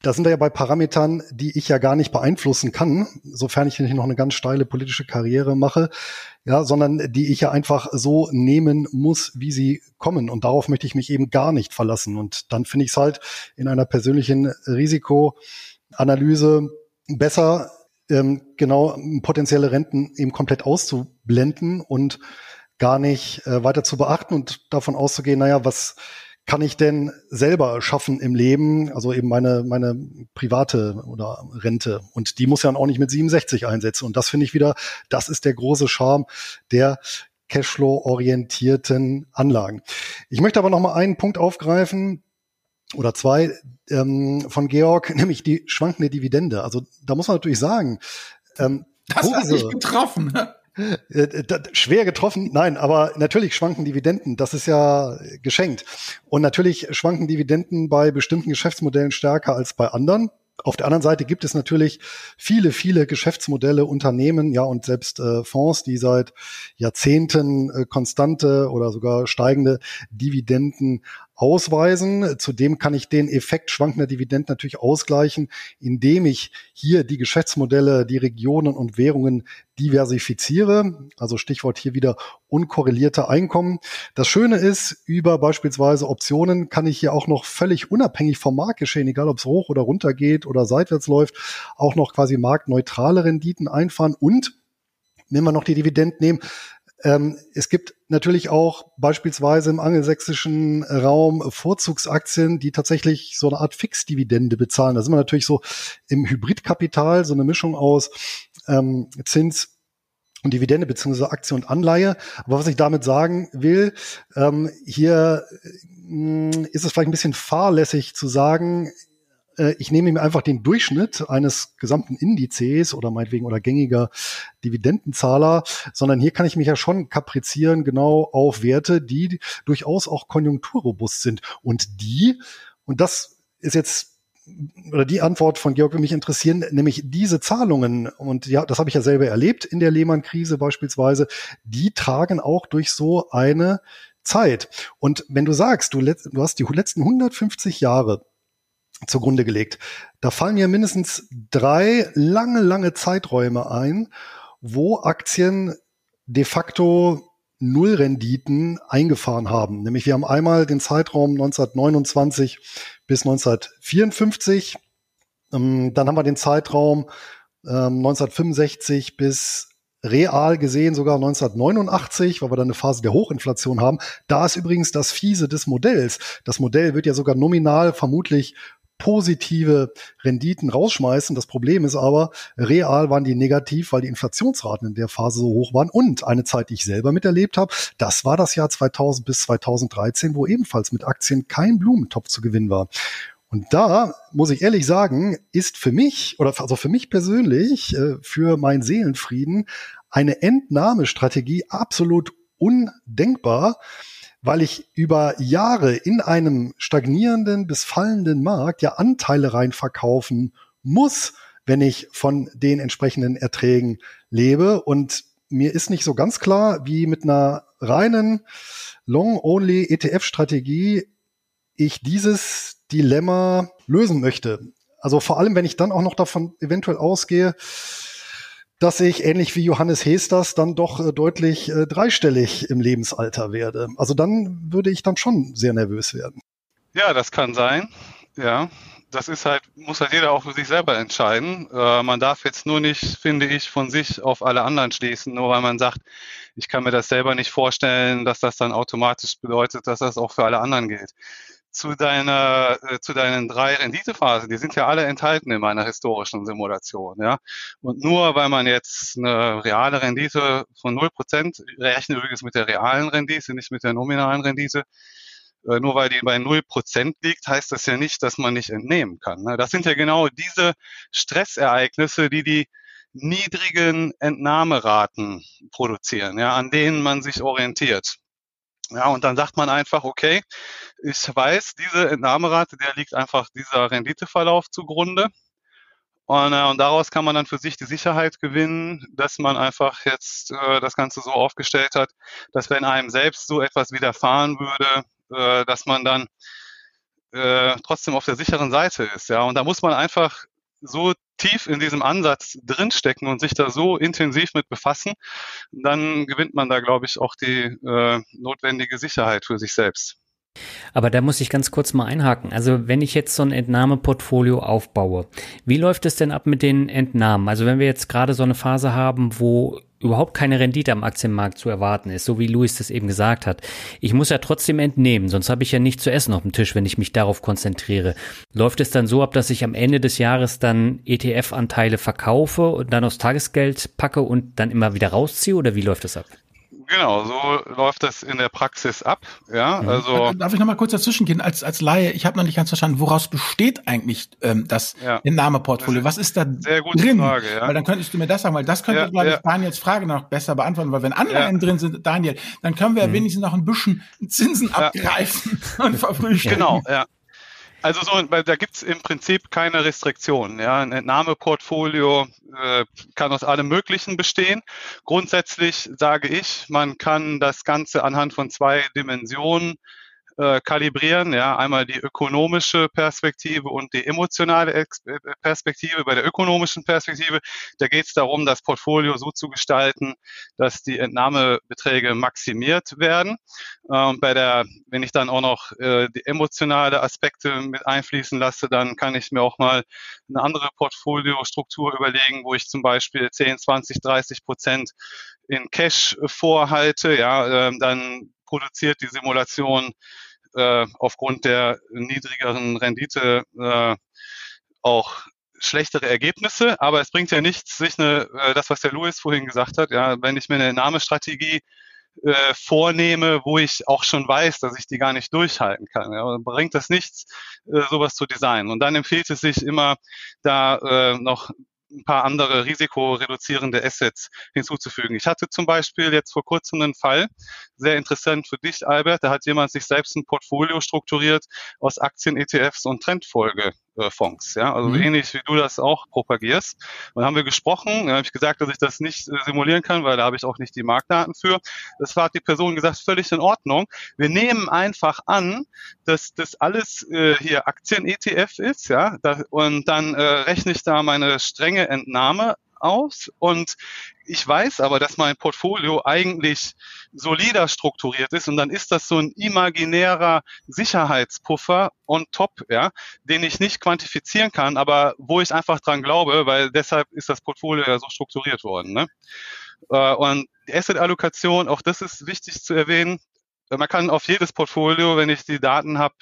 da sind wir ja bei Parametern, die ich ja gar nicht beeinflussen kann, sofern ich nicht noch eine ganz steile politische Karriere mache, ja, sondern die ich ja einfach so nehmen muss, wie sie kommen. Und darauf möchte ich mich eben gar nicht verlassen. Und dann finde ich es halt in einer persönlichen Risikoanalyse besser, ähm, genau potenzielle Renten eben komplett auszublenden und gar nicht äh, weiter zu beachten und davon auszugehen, naja, was kann ich denn selber schaffen im Leben? Also eben meine, meine private oder Rente. Und die muss ja auch nicht mit 67 einsetzen. Und das finde ich wieder, das ist der große Charme der Cashflow-orientierten Anlagen. Ich möchte aber noch mal einen Punkt aufgreifen, oder zwei ähm, von Georg, nämlich die schwankende Dividende. Also da muss man natürlich sagen, ähm, das Kurse, hat dich getroffen. Äh, schwer getroffen, nein, aber natürlich schwanken Dividenden, das ist ja geschenkt. Und natürlich schwanken Dividenden bei bestimmten Geschäftsmodellen stärker als bei anderen. Auf der anderen Seite gibt es natürlich viele, viele Geschäftsmodelle, Unternehmen, ja und selbst äh, Fonds, die seit Jahrzehnten äh, konstante oder sogar steigende Dividenden ausweisen. Zudem kann ich den Effekt schwankender Dividenden natürlich ausgleichen, indem ich hier die Geschäftsmodelle, die Regionen und Währungen diversifiziere. Also Stichwort hier wieder unkorrelierte Einkommen. Das Schöne ist, über beispielsweise Optionen kann ich hier auch noch völlig unabhängig vom Marktgeschehen, egal ob es hoch oder runter geht oder seitwärts läuft, auch noch quasi marktneutrale Renditen einfahren und wenn wir noch die Dividenden nehmen, ähm, es gibt natürlich auch beispielsweise im angelsächsischen Raum Vorzugsaktien, die tatsächlich so eine Art Fixdividende bezahlen. Da sind wir natürlich so im Hybridkapital, so eine Mischung aus ähm, Zins und Dividende beziehungsweise Aktie und Anleihe. Aber was ich damit sagen will, ähm, hier äh, ist es vielleicht ein bisschen fahrlässig zu sagen, ich nehme mir einfach den Durchschnitt eines gesamten Indizes oder meinetwegen oder gängiger Dividendenzahler, sondern hier kann ich mich ja schon kaprizieren genau auf Werte, die durchaus auch konjunkturrobust sind. Und die, und das ist jetzt oder die Antwort von Georg würde mich interessieren, nämlich diese Zahlungen, und ja, das habe ich ja selber erlebt in der Lehman-Krise beispielsweise, die tragen auch durch so eine Zeit. Und wenn du sagst, du, du hast die letzten 150 Jahre zugrunde gelegt. Da fallen mir mindestens drei lange, lange Zeiträume ein, wo Aktien de facto Nullrenditen eingefahren haben. Nämlich wir haben einmal den Zeitraum 1929 bis 1954. Ähm, dann haben wir den Zeitraum 1965 ähm, bis real gesehen sogar 1989, weil wir dann eine Phase der Hochinflation haben. Da ist übrigens das Fiese des Modells. Das Modell wird ja sogar nominal vermutlich positive Renditen rausschmeißen. Das Problem ist aber, real waren die negativ, weil die Inflationsraten in der Phase so hoch waren. Und eine Zeit, die ich selber miterlebt habe, das war das Jahr 2000 bis 2013, wo ebenfalls mit Aktien kein Blumentopf zu gewinnen war. Und da muss ich ehrlich sagen, ist für mich oder also für mich persönlich, äh, für meinen Seelenfrieden, eine Entnahmestrategie absolut undenkbar weil ich über Jahre in einem stagnierenden bis fallenden Markt ja Anteile rein verkaufen muss, wenn ich von den entsprechenden Erträgen lebe. Und mir ist nicht so ganz klar, wie mit einer reinen Long-Only ETF-Strategie ich dieses Dilemma lösen möchte. Also vor allem, wenn ich dann auch noch davon eventuell ausgehe, dass ich ähnlich wie Johannes Hesters dann doch äh, deutlich äh, dreistellig im Lebensalter werde. Also dann würde ich dann schon sehr nervös werden. Ja, das kann sein. Ja, das ist halt, muss halt jeder auch für sich selber entscheiden. Äh, man darf jetzt nur nicht, finde ich, von sich auf alle anderen schließen, nur weil man sagt, ich kann mir das selber nicht vorstellen, dass das dann automatisch bedeutet, dass das auch für alle anderen gilt zu deiner, äh, zu deinen drei Renditephasen, die sind ja alle enthalten in meiner historischen Simulation, ja. Und nur weil man jetzt eine reale Rendite von 0%, rechne übrigens mit der realen Rendite, nicht mit der nominalen Rendite, äh, nur weil die bei 0% liegt, heißt das ja nicht, dass man nicht entnehmen kann. Ne? Das sind ja genau diese Stressereignisse, die die niedrigen Entnahmeraten produzieren, ja, an denen man sich orientiert. Ja, und dann sagt man einfach, okay, ich weiß, diese Entnahmerate, der liegt einfach dieser Renditeverlauf zugrunde. Und, äh, und daraus kann man dann für sich die Sicherheit gewinnen, dass man einfach jetzt äh, das Ganze so aufgestellt hat, dass wenn einem selbst so etwas widerfahren würde, äh, dass man dann äh, trotzdem auf der sicheren Seite ist. Ja, und da muss man einfach so tief in diesem Ansatz drinstecken und sich da so intensiv mit befassen, dann gewinnt man da, glaube ich, auch die äh, notwendige Sicherheit für sich selbst. Aber da muss ich ganz kurz mal einhaken. Also wenn ich jetzt so ein Entnahmeportfolio aufbaue, wie läuft es denn ab mit den Entnahmen? Also wenn wir jetzt gerade so eine Phase haben, wo überhaupt keine Rendite am Aktienmarkt zu erwarten ist, so wie Luis das eben gesagt hat. Ich muss ja trotzdem entnehmen, sonst habe ich ja nichts zu essen auf dem Tisch, wenn ich mich darauf konzentriere. Läuft es dann so ab, dass ich am Ende des Jahres dann ETF-Anteile verkaufe und dann aufs Tagesgeld packe und dann immer wieder rausziehe oder wie läuft das ab? Genau, so läuft das in der Praxis ab. Ja, mhm. also darf ich noch mal kurz dazwischen gehen als als Laie? Ich habe noch nicht ganz verstanden, woraus besteht eigentlich ähm, das ja. Entnahmeportfolio? Was ist da Sehr gute drin? Frage, ja. Weil dann könntest du mir das sagen, weil das könnte ja, glaube ich Daniels Frage noch besser beantworten, weil wenn Anleihen drin sind, Daniel, dann können wir mhm. wenigstens noch ein bisschen Zinsen abgreifen und verfrühstücken. Genau, ja. Also so, da gibt's im Prinzip keine Restriktionen. Ja. Ein Entnahmeportfolio äh, kann aus allem Möglichen bestehen. Grundsätzlich sage ich, man kann das Ganze anhand von zwei Dimensionen äh, kalibrieren. Ja, einmal die ökonomische Perspektive und die emotionale äh, Perspektive. Bei der ökonomischen Perspektive, da geht es darum, das Portfolio so zu gestalten, dass die Entnahmebeträge maximiert werden. Ähm, bei der, wenn ich dann auch noch äh, die emotionale Aspekte mit einfließen lasse, dann kann ich mir auch mal eine andere Portfoliostruktur überlegen, wo ich zum Beispiel 10, 20, 30 Prozent in Cash vorhalte. Ja, äh, dann produziert die Simulation äh, aufgrund der niedrigeren Rendite äh, auch schlechtere Ergebnisse, aber es bringt ja nichts, sich eine, äh, das, was der Louis vorhin gesagt hat, ja, wenn ich mir eine Nahmestrategie äh, vornehme, wo ich auch schon weiß, dass ich die gar nicht durchhalten kann. Ja, bringt das nichts, äh, sowas zu designen. Und dann empfiehlt es sich immer, da äh, noch ein paar andere risikoreduzierende Assets hinzuzufügen. Ich hatte zum Beispiel jetzt vor kurzem einen Fall, sehr interessant für dich, Albert, da hat jemand sich selbst ein Portfolio strukturiert aus Aktien, ETFs und Trendfolge Fonds. Ja? Also mhm. ähnlich wie du das auch propagierst. Und haben wir gesprochen, da habe ich gesagt, dass ich das nicht äh, simulieren kann, weil da habe ich auch nicht die Marktdaten für. Das war die Person gesagt, völlig in Ordnung. Wir nehmen einfach an, dass das alles äh, hier Aktien-ETF ist, ja, da, und dann äh, rechne ich da meine strenge Entnahme aus und ich weiß aber, dass mein Portfolio eigentlich solider strukturiert ist und dann ist das so ein imaginärer Sicherheitspuffer on top, ja, den ich nicht quantifizieren kann, aber wo ich einfach dran glaube, weil deshalb ist das Portfolio ja so strukturiert worden. Ne? Äh, und Asset-Allokation, auch das ist wichtig zu erwähnen, man kann auf jedes Portfolio, wenn ich die Daten habe,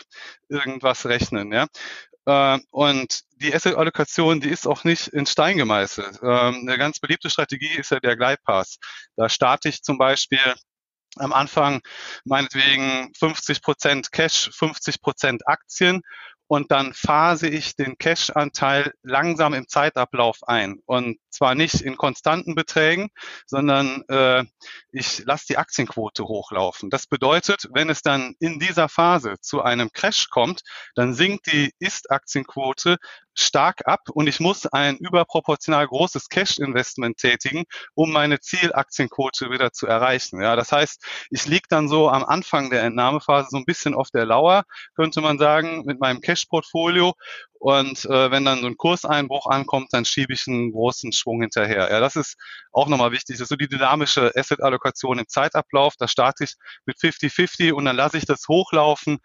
irgendwas rechnen. Ja? Äh, und die Asset-Allokation, die ist auch nicht in Stein gemeißelt. Ähm, eine ganz beliebte Strategie ist ja der Gleitpass. Da starte ich zum Beispiel am Anfang meinetwegen 50 Prozent Cash, 50 Prozent Aktien und dann phase ich den Cash-Anteil langsam im Zeitablauf ein. Und zwar nicht in konstanten Beträgen, sondern äh, ich lasse die Aktienquote hochlaufen. Das bedeutet, wenn es dann in dieser Phase zu einem Crash kommt, dann sinkt die Ist-Aktienquote stark ab und ich muss ein überproportional großes Cash-Investment tätigen, um meine Zielaktienquote wieder zu erreichen. Ja, das heißt, ich liege dann so am Anfang der Entnahmephase so ein bisschen auf der Lauer, könnte man sagen, mit meinem Cash-Portfolio. Und äh, wenn dann so ein Kurseinbruch ankommt, dann schiebe ich einen großen Schwung hinterher. Ja, das ist auch nochmal wichtig. Das ist so die dynamische Asset-Allokation im Zeitablauf. Da starte ich mit 50-50 und dann lasse ich das hochlaufen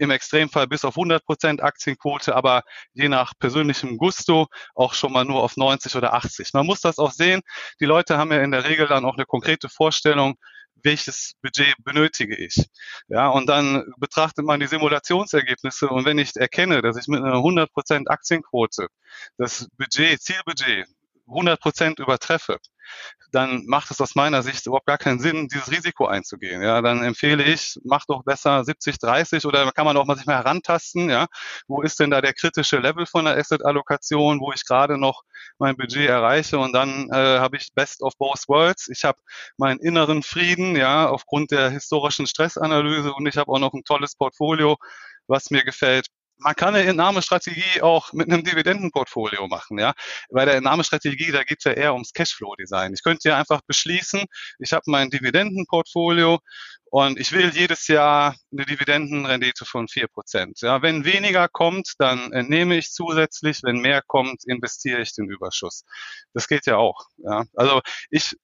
im Extremfall bis auf 100 Prozent Aktienquote, aber je nach persönlichem Gusto auch schon mal nur auf 90 oder 80. Man muss das auch sehen. Die Leute haben ja in der Regel dann auch eine konkrete Vorstellung, welches Budget benötige ich. Ja, und dann betrachtet man die Simulationsergebnisse und wenn ich erkenne, dass ich mit einer 100% Aktienquote das Budget, Zielbudget 100% übertreffe, dann macht es aus meiner Sicht überhaupt gar keinen Sinn, dieses Risiko einzugehen. Ja, dann empfehle ich, mach doch besser 70, 30 oder kann man auch mal sich mal herantasten. Ja, wo ist denn da der kritische Level von der Asset-Allokation, wo ich gerade noch mein Budget erreiche und dann äh, habe ich Best of both worlds. Ich habe meinen inneren Frieden, ja, aufgrund der historischen Stressanalyse und ich habe auch noch ein tolles Portfolio, was mir gefällt man kann eine Entnahmestrategie auch mit einem Dividendenportfolio machen, ja. Bei der Entnahmestrategie, da geht es ja eher ums Cashflow-Design. Ich könnte ja einfach beschließen, ich habe mein Dividendenportfolio und ich will jedes Jahr eine Dividendenrendite von vier Prozent. Ja, wenn weniger kommt, dann entnehme ich zusätzlich. Wenn mehr kommt, investiere ich den Überschuss. Das geht ja auch. Ja. Also ich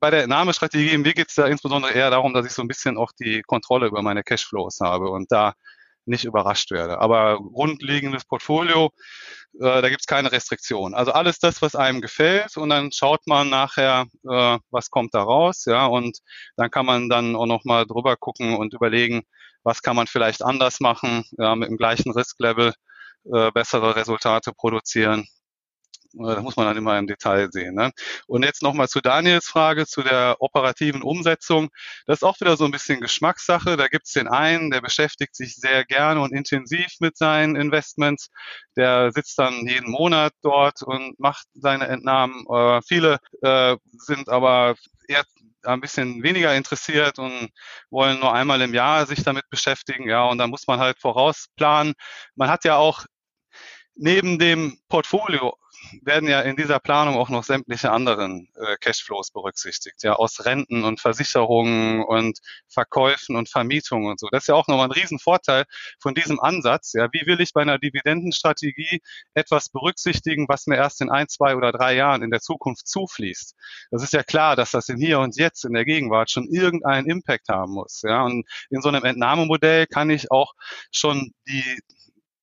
bei der Entnahmestrategie, mir geht es da insbesondere eher darum, dass ich so ein bisschen auch die Kontrolle über meine Cashflows habe und da nicht überrascht werde. Aber grundlegendes Portfolio, äh, da gibt es keine Restriktion. Also alles das, was einem gefällt und dann schaut man nachher, äh, was kommt da raus, ja, und dann kann man dann auch nochmal drüber gucken und überlegen, was kann man vielleicht anders machen, ja, mit dem gleichen Risklevel äh, bessere Resultate produzieren. Das muss man dann immer im Detail sehen. Ne? Und jetzt nochmal zu Daniels Frage, zu der operativen Umsetzung. Das ist auch wieder so ein bisschen Geschmackssache. Da gibt es den einen, der beschäftigt sich sehr gerne und intensiv mit seinen Investments. Der sitzt dann jeden Monat dort und macht seine Entnahmen. Äh, viele äh, sind aber eher ein bisschen weniger interessiert und wollen nur einmal im Jahr sich damit beschäftigen. Ja, und da muss man halt vorausplanen. Man hat ja auch neben dem Portfolio werden ja in dieser Planung auch noch sämtliche anderen äh, Cashflows berücksichtigt, ja, aus Renten und Versicherungen und Verkäufen und Vermietungen und so. Das ist ja auch nochmal ein Riesenvorteil von diesem Ansatz. Ja, wie will ich bei einer Dividendenstrategie etwas berücksichtigen, was mir erst in ein, zwei oder drei Jahren in der Zukunft zufließt? Das ist ja klar, dass das in hier und jetzt in der Gegenwart schon irgendeinen Impact haben muss. Ja, und in so einem Entnahmemodell kann ich auch schon die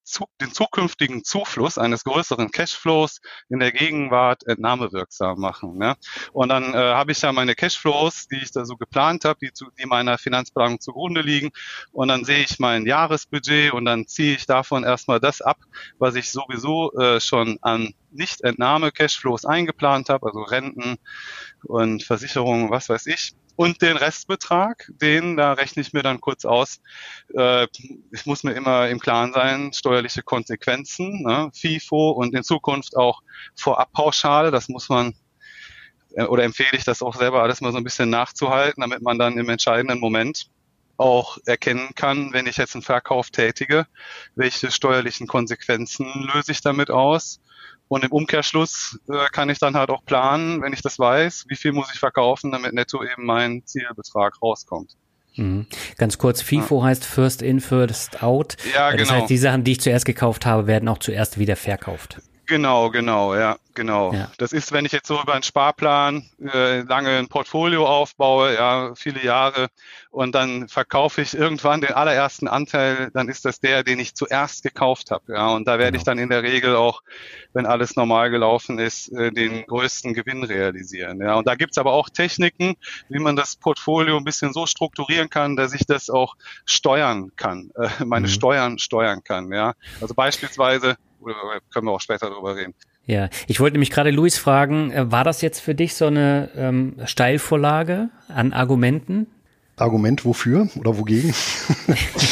zu, den zukünftigen Zufluss eines größeren Cashflows in der Gegenwart entnahmewirksam machen. Ne? Und dann äh, habe ich ja meine Cashflows, die ich da so geplant habe, die, zu, die meiner Finanzplanung zugrunde liegen. Und dann sehe ich mein Jahresbudget und dann ziehe ich davon erstmal das ab, was ich sowieso äh, schon an Nicht-Entnahme-Cashflows eingeplant habe, also Renten und Versicherungen, was weiß ich. Und den Restbetrag, den, da rechne ich mir dann kurz aus. Äh, ich muss mir immer im Klaren sein, steuerliche Konsequenzen, ne, FIFO und in Zukunft auch Vorabpauschale, das muss man äh, oder empfehle ich das auch selber alles mal so ein bisschen nachzuhalten, damit man dann im entscheidenden Moment auch erkennen kann, wenn ich jetzt einen Verkauf tätige, welche steuerlichen Konsequenzen löse ich damit aus und im Umkehrschluss äh, kann ich dann halt auch planen, wenn ich das weiß, wie viel muss ich verkaufen, damit netto eben mein Zielbetrag rauskommt. Mhm. Ganz kurz, FIFO ja. heißt First In, First Out. Ja, genau. Das heißt, die Sachen, die ich zuerst gekauft habe, werden auch zuerst wieder verkauft. Genau, genau, ja, genau. Ja. Das ist, wenn ich jetzt so über einen Sparplan äh, lange ein Portfolio aufbaue, ja, viele Jahre, und dann verkaufe ich irgendwann den allerersten Anteil, dann ist das der, den ich zuerst gekauft habe, ja. Und da werde genau. ich dann in der Regel auch, wenn alles normal gelaufen ist, äh, den größten Gewinn realisieren. Ja. Und da gibt's aber auch Techniken, wie man das Portfolio ein bisschen so strukturieren kann, dass ich das auch steuern kann, äh, meine mhm. Steuern steuern kann. Ja. Also beispielsweise können wir auch später darüber reden. Ja, ich wollte nämlich gerade Luis fragen, äh, war das jetzt für dich so eine ähm, Steilvorlage an Argumenten? Argument wofür oder wogegen?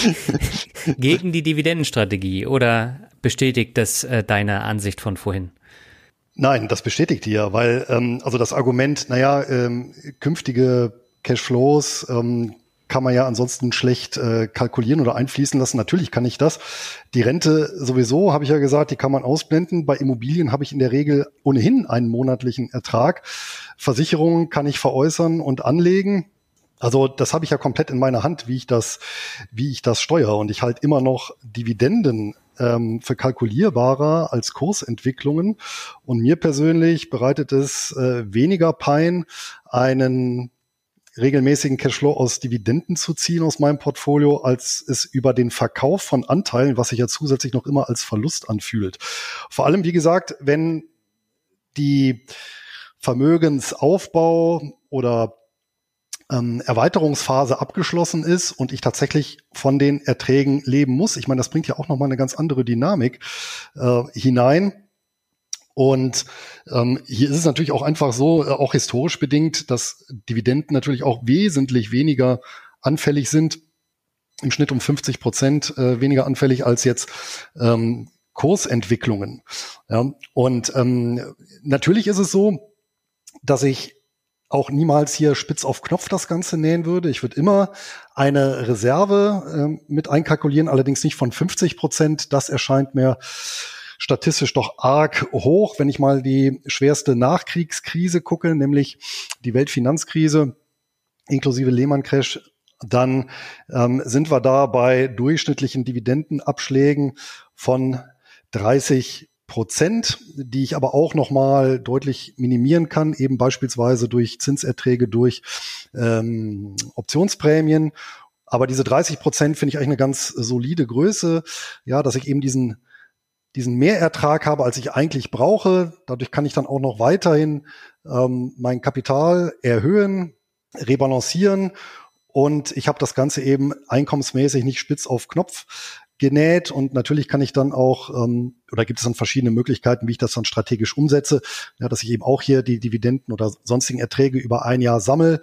Gegen die Dividendenstrategie oder bestätigt das äh, deine Ansicht von vorhin? Nein, das bestätigt die ja, weil ähm, also das Argument, naja, ähm, künftige Cashflows ähm, kann man ja ansonsten schlecht äh, kalkulieren oder einfließen lassen. Natürlich kann ich das. Die Rente sowieso, habe ich ja gesagt, die kann man ausblenden. Bei Immobilien habe ich in der Regel ohnehin einen monatlichen Ertrag. Versicherungen kann ich veräußern und anlegen. Also das habe ich ja komplett in meiner Hand, wie ich das, wie ich das steuere. Und ich halte immer noch Dividenden ähm, für kalkulierbarer als Kursentwicklungen. Und mir persönlich bereitet es äh, weniger Pein, einen regelmäßigen Cashflow aus Dividenden zu ziehen aus meinem Portfolio, als es über den Verkauf von Anteilen, was sich ja zusätzlich noch immer als Verlust anfühlt. Vor allem, wie gesagt, wenn die Vermögensaufbau oder ähm, Erweiterungsphase abgeschlossen ist und ich tatsächlich von den Erträgen leben muss. Ich meine, das bringt ja auch nochmal eine ganz andere Dynamik äh, hinein und ähm, hier ist es natürlich auch einfach so, äh, auch historisch bedingt, dass Dividenden natürlich auch wesentlich weniger anfällig sind, im Schnitt um 50 Prozent äh, weniger anfällig als jetzt ähm, Kursentwicklungen. Ja, und ähm, natürlich ist es so, dass ich auch niemals hier spitz auf Knopf das Ganze nähen würde. Ich würde immer eine Reserve äh, mit einkalkulieren, allerdings nicht von 50 Prozent. Das erscheint mir statistisch doch arg hoch, wenn ich mal die schwerste Nachkriegskrise gucke, nämlich die Weltfinanzkrise inklusive Lehman-Crash dann ähm, sind wir da bei durchschnittlichen Dividendenabschlägen von 30 Prozent, die ich aber auch nochmal deutlich minimieren kann, eben beispielsweise durch Zinserträge, durch ähm, Optionsprämien. Aber diese 30 Prozent finde ich eigentlich eine ganz solide Größe, ja, dass ich eben diesen diesen Mehrertrag habe, als ich eigentlich brauche. Dadurch kann ich dann auch noch weiterhin ähm, mein Kapital erhöhen, rebalancieren. Und ich habe das Ganze eben einkommensmäßig nicht spitz auf Knopf genäht. Und natürlich kann ich dann auch ähm, oder gibt es dann verschiedene Möglichkeiten, wie ich das dann strategisch umsetze, ja, dass ich eben auch hier die Dividenden oder sonstigen Erträge über ein Jahr sammle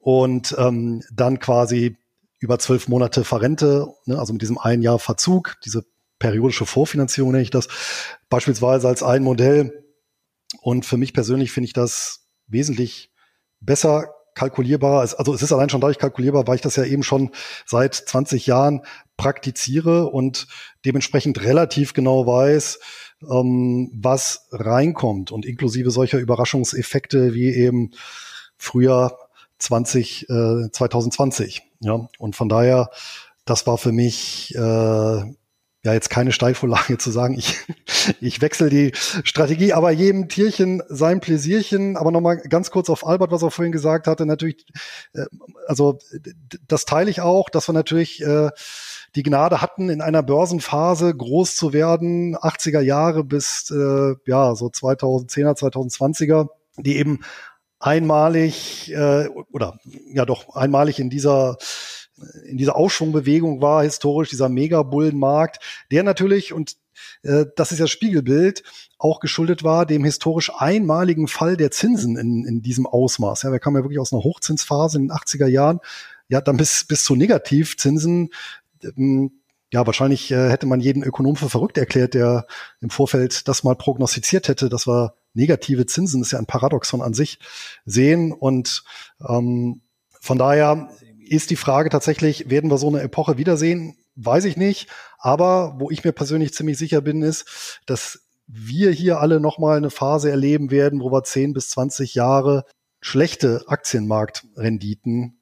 und ähm, dann quasi über zwölf Monate verrente, ne, also mit diesem ein Jahr Verzug, diese periodische Vorfinanzierung nenne ich das, beispielsweise als ein Modell. Und für mich persönlich finde ich das wesentlich besser kalkulierbar. Also es ist allein schon dadurch kalkulierbar, weil ich das ja eben schon seit 20 Jahren praktiziere und dementsprechend relativ genau weiß, ähm, was reinkommt und inklusive solcher Überraschungseffekte wie eben Frühjahr 20, äh, 2020. Ja, und von daher, das war für mich äh, ja jetzt keine Steilvorlage zu sagen, ich, ich wechsle die Strategie, aber jedem Tierchen sein Pläsierchen. Aber nochmal ganz kurz auf Albert, was er vorhin gesagt hatte, natürlich, äh, also das teile ich auch, dass wir natürlich äh, die Gnade hatten, in einer Börsenphase groß zu werden, 80er Jahre bis äh, ja so 2010er, 2020er, die eben einmalig äh, oder ja doch einmalig in dieser in dieser Aufschwungbewegung war historisch dieser Megabullenmarkt, der natürlich und äh, das ist ja Spiegelbild auch geschuldet war dem historisch einmaligen Fall der Zinsen in, in diesem Ausmaß. Ja, wir kamen ja wirklich aus einer Hochzinsphase in den 80er Jahren, ja, dann bis, bis zu Negativzinsen. Ähm, ja, wahrscheinlich äh, hätte man jeden Ökonom für verrückt erklärt, der im Vorfeld das mal prognostiziert hätte, dass wir negative Zinsen, das ist ja ein Paradoxon an sich, sehen. Und ähm, von daher ist die Frage tatsächlich, werden wir so eine Epoche wiedersehen? Weiß ich nicht. Aber wo ich mir persönlich ziemlich sicher bin, ist, dass wir hier alle nochmal eine Phase erleben werden, wo wir 10 bis 20 Jahre schlechte Aktienmarktrenditen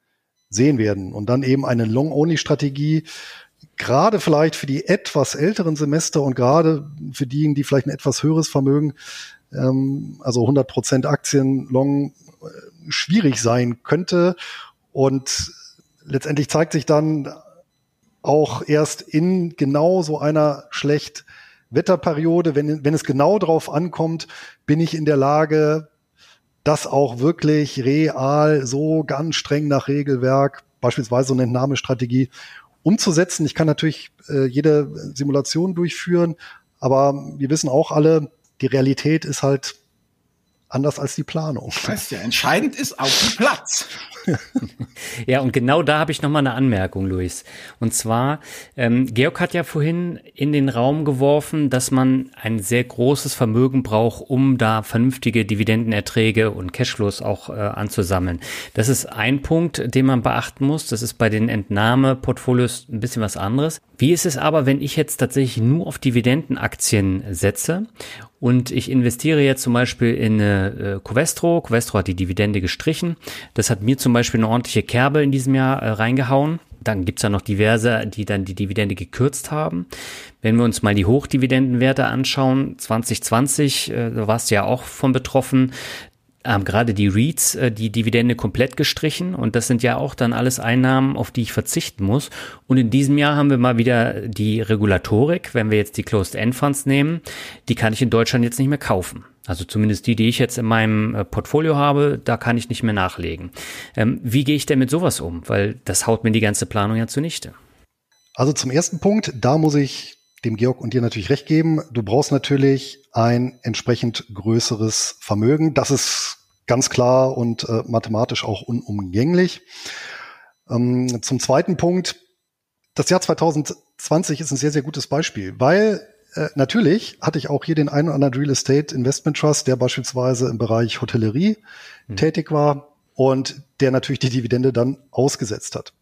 sehen werden und dann eben eine Long-Only-Strategie, gerade vielleicht für die etwas älteren Semester und gerade für diejenigen, die vielleicht ein etwas höheres Vermögen, ähm, also 100 Prozent Aktien long, äh, schwierig sein könnte. Und letztendlich zeigt sich dann auch erst in genau so einer schlecht Wetterperiode, wenn, wenn es genau drauf ankommt, bin ich in der Lage, das auch wirklich real so ganz streng nach Regelwerk, beispielsweise so eine Entnahmestrategie, umzusetzen. Ich kann natürlich äh, jede Simulation durchführen, aber wir wissen auch alle, die Realität ist halt anders als die Planung. Weißt ja, entscheidend ist auf dem Platz. ja, und genau da habe ich nochmal eine Anmerkung, Luis. Und zwar, ähm, Georg hat ja vorhin in den Raum geworfen, dass man ein sehr großes Vermögen braucht, um da vernünftige Dividendenerträge und Cashflows auch äh, anzusammeln. Das ist ein Punkt, den man beachten muss. Das ist bei den Entnahmeportfolios ein bisschen was anderes. Wie ist es aber, wenn ich jetzt tatsächlich nur auf Dividendenaktien setze und ich investiere jetzt zum Beispiel in äh, Covestro. Covestro hat die Dividende gestrichen. Das hat mir zum Beispiel eine ordentliche Kerbe in diesem Jahr äh, reingehauen. Dann gibt's ja noch diverse, die dann die Dividende gekürzt haben. Wenn wir uns mal die Hochdividendenwerte anschauen, 2020, äh, da warst du ja auch von betroffen, haben gerade die REITs äh, die Dividende komplett gestrichen und das sind ja auch dann alles Einnahmen, auf die ich verzichten muss. Und in diesem Jahr haben wir mal wieder die Regulatorik, wenn wir jetzt die Closed-End-Funds nehmen, die kann ich in Deutschland jetzt nicht mehr kaufen. Also zumindest die, die ich jetzt in meinem äh, Portfolio habe, da kann ich nicht mehr nachlegen. Ähm, wie gehe ich denn mit sowas um? Weil das haut mir die ganze Planung ja zunichte. Also zum ersten Punkt, da muss ich dem Georg und dir natürlich recht geben. Du brauchst natürlich ein entsprechend größeres Vermögen. Das ist ganz klar und äh, mathematisch auch unumgänglich. Ähm, zum zweiten Punkt, das Jahr 2020 ist ein sehr, sehr gutes Beispiel, weil äh, natürlich hatte ich auch hier den einen oder anderen Real Estate Investment Trust, der beispielsweise im Bereich Hotellerie mhm. tätig war und der natürlich die Dividende dann ausgesetzt hat.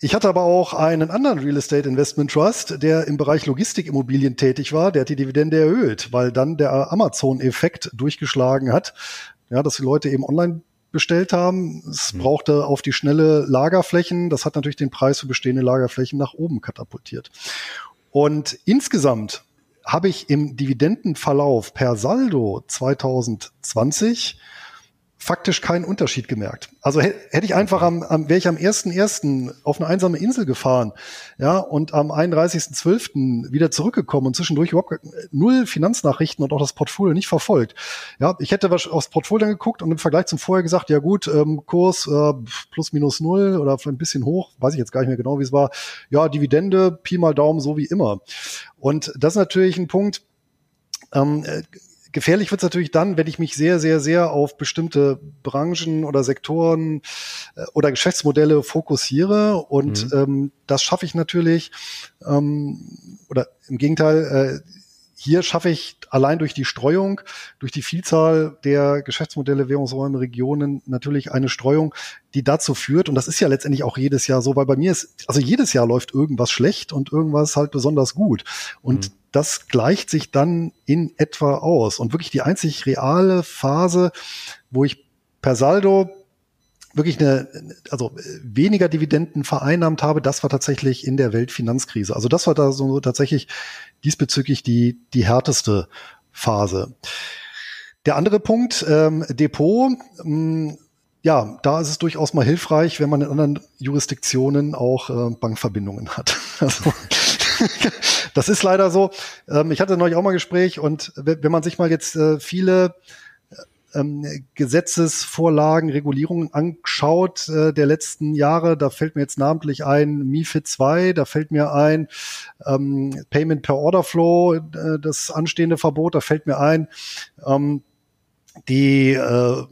Ich hatte aber auch einen anderen Real Estate Investment Trust, der im Bereich Logistikimmobilien tätig war. Der hat die Dividende erhöht, weil dann der Amazon-Effekt durchgeschlagen hat. Ja, dass die Leute eben online bestellt haben. Es mhm. brauchte auf die schnelle Lagerflächen. Das hat natürlich den Preis für bestehende Lagerflächen nach oben katapultiert. Und insgesamt habe ich im Dividendenverlauf per Saldo 2020 faktisch keinen Unterschied gemerkt. Also hätte ich einfach am, am wäre ich am 1.1. auf eine einsame Insel gefahren, ja, und am 31.12. wieder zurückgekommen und zwischendurch überhaupt null Finanznachrichten und auch das Portfolio nicht verfolgt. Ja, ich hätte aufs Portfolio geguckt und im Vergleich zum vorher gesagt, ja gut, ähm, Kurs äh, plus minus null oder ein bisschen hoch, weiß ich jetzt gar nicht mehr genau, wie es war. Ja, Dividende, Pi mal Daumen, so wie immer. Und das ist natürlich ein Punkt, ähm, äh, Gefährlich wird es natürlich dann, wenn ich mich sehr, sehr, sehr auf bestimmte Branchen oder Sektoren äh, oder Geschäftsmodelle fokussiere. Und mhm. ähm, das schaffe ich natürlich, ähm, oder im Gegenteil, äh, hier schaffe ich allein durch die Streuung, durch die Vielzahl der Geschäftsmodelle, Währungsräume, Regionen natürlich eine Streuung, die dazu führt, und das ist ja letztendlich auch jedes Jahr so, weil bei mir ist, also jedes Jahr läuft irgendwas schlecht und irgendwas halt besonders gut. Und mhm. Das gleicht sich dann in etwa aus. Und wirklich die einzig reale Phase, wo ich per Saldo wirklich eine, also weniger Dividenden vereinnahmt habe, das war tatsächlich in der Weltfinanzkrise. Also das war da so tatsächlich diesbezüglich die, die härteste Phase. Der andere Punkt, ähm, Depot, ähm, ja, da ist es durchaus mal hilfreich, wenn man in anderen Jurisdiktionen auch äh, Bankverbindungen hat. Also, das ist leider so. Ähm, ich hatte neulich auch mal ein Gespräch und wenn man sich mal jetzt äh, viele ähm, Gesetzesvorlagen, Regulierungen anschaut äh, der letzten Jahre, da fällt mir jetzt namentlich ein MIFID 2, da fällt mir ein ähm, Payment per Order Flow, äh, das anstehende Verbot, da fällt mir ein ähm, die äh,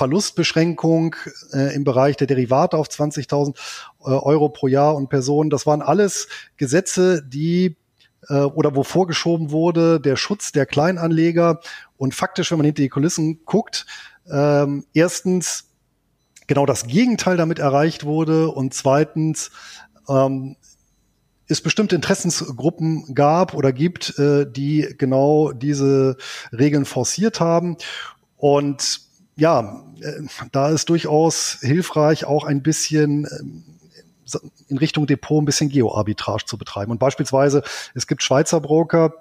Verlustbeschränkung äh, im Bereich der Derivate auf 20.000 äh, Euro pro Jahr und Person. Das waren alles Gesetze, die äh, oder wo vorgeschoben wurde, der Schutz der Kleinanleger. Und faktisch, wenn man hinter die Kulissen guckt, ähm, erstens genau das Gegenteil damit erreicht wurde und zweitens ähm, es bestimmte Interessensgruppen gab oder gibt, äh, die genau diese Regeln forciert haben. Und ja, äh, da ist durchaus hilfreich, auch ein bisschen ähm, in Richtung Depot ein bisschen Geo-Arbitrage zu betreiben. Und beispielsweise, es gibt Schweizer Broker,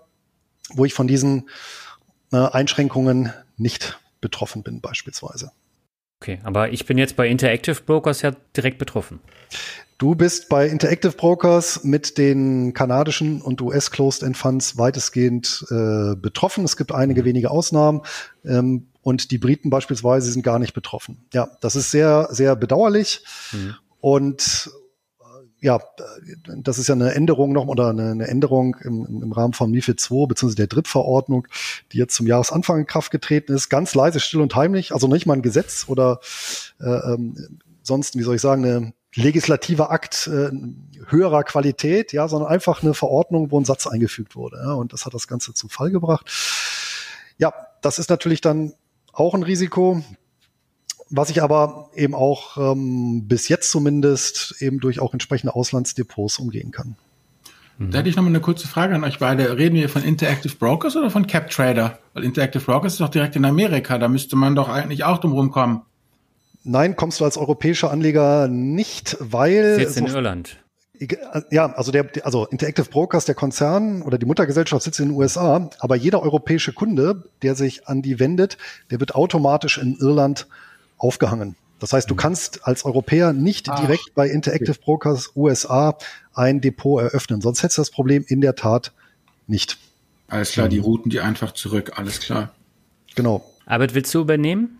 wo ich von diesen äh, Einschränkungen nicht betroffen bin, beispielsweise. Okay, aber ich bin jetzt bei Interactive Brokers ja direkt betroffen. Du bist bei Interactive Brokers mit den kanadischen und US Closed End Funds weitestgehend äh, betroffen. Es gibt einige mhm. wenige Ausnahmen ähm, und die Briten beispielsweise sind gar nicht betroffen. Ja, das ist sehr, sehr bedauerlich. Mhm. Und ja, das ist ja eine Änderung noch oder eine, Änderung im, im, Rahmen von MIFID 2 beziehungsweise der Drittverordnung, die jetzt zum Jahresanfang in Kraft getreten ist. Ganz leise, still und heimlich, also nicht mal ein Gesetz oder äh, ähm, sonst, wie soll ich sagen, eine legislativer Akt äh, höherer Qualität, ja, sondern einfach eine Verordnung, wo ein Satz eingefügt wurde. Ja, und das hat das Ganze zu Fall gebracht. Ja, das ist natürlich dann auch ein Risiko was ich aber eben auch ähm, bis jetzt zumindest eben durch auch entsprechende Auslandsdepots umgehen kann. Da hätte ich noch mal eine kurze Frage an euch beide. Reden wir von Interactive Brokers oder von Cap Trader? Weil Interactive Brokers ist doch direkt in Amerika. Da müsste man doch eigentlich auch drum rumkommen. Nein, kommst du als europäischer Anleger nicht, weil. Sitzt in so, Irland. Ja, also der, also Interactive Brokers, der Konzern oder die Muttergesellschaft sitzt in den USA, aber jeder europäische Kunde, der sich an die wendet, der wird automatisch in Irland aufgehangen. Das heißt, du mhm. kannst als Europäer nicht Ach, direkt bei Interactive okay. Brokers USA ein Depot eröffnen. Sonst hättest du das Problem in der Tat nicht. Alles klar, die routen die einfach zurück. Alles klar. Genau. Albert, willst du übernehmen?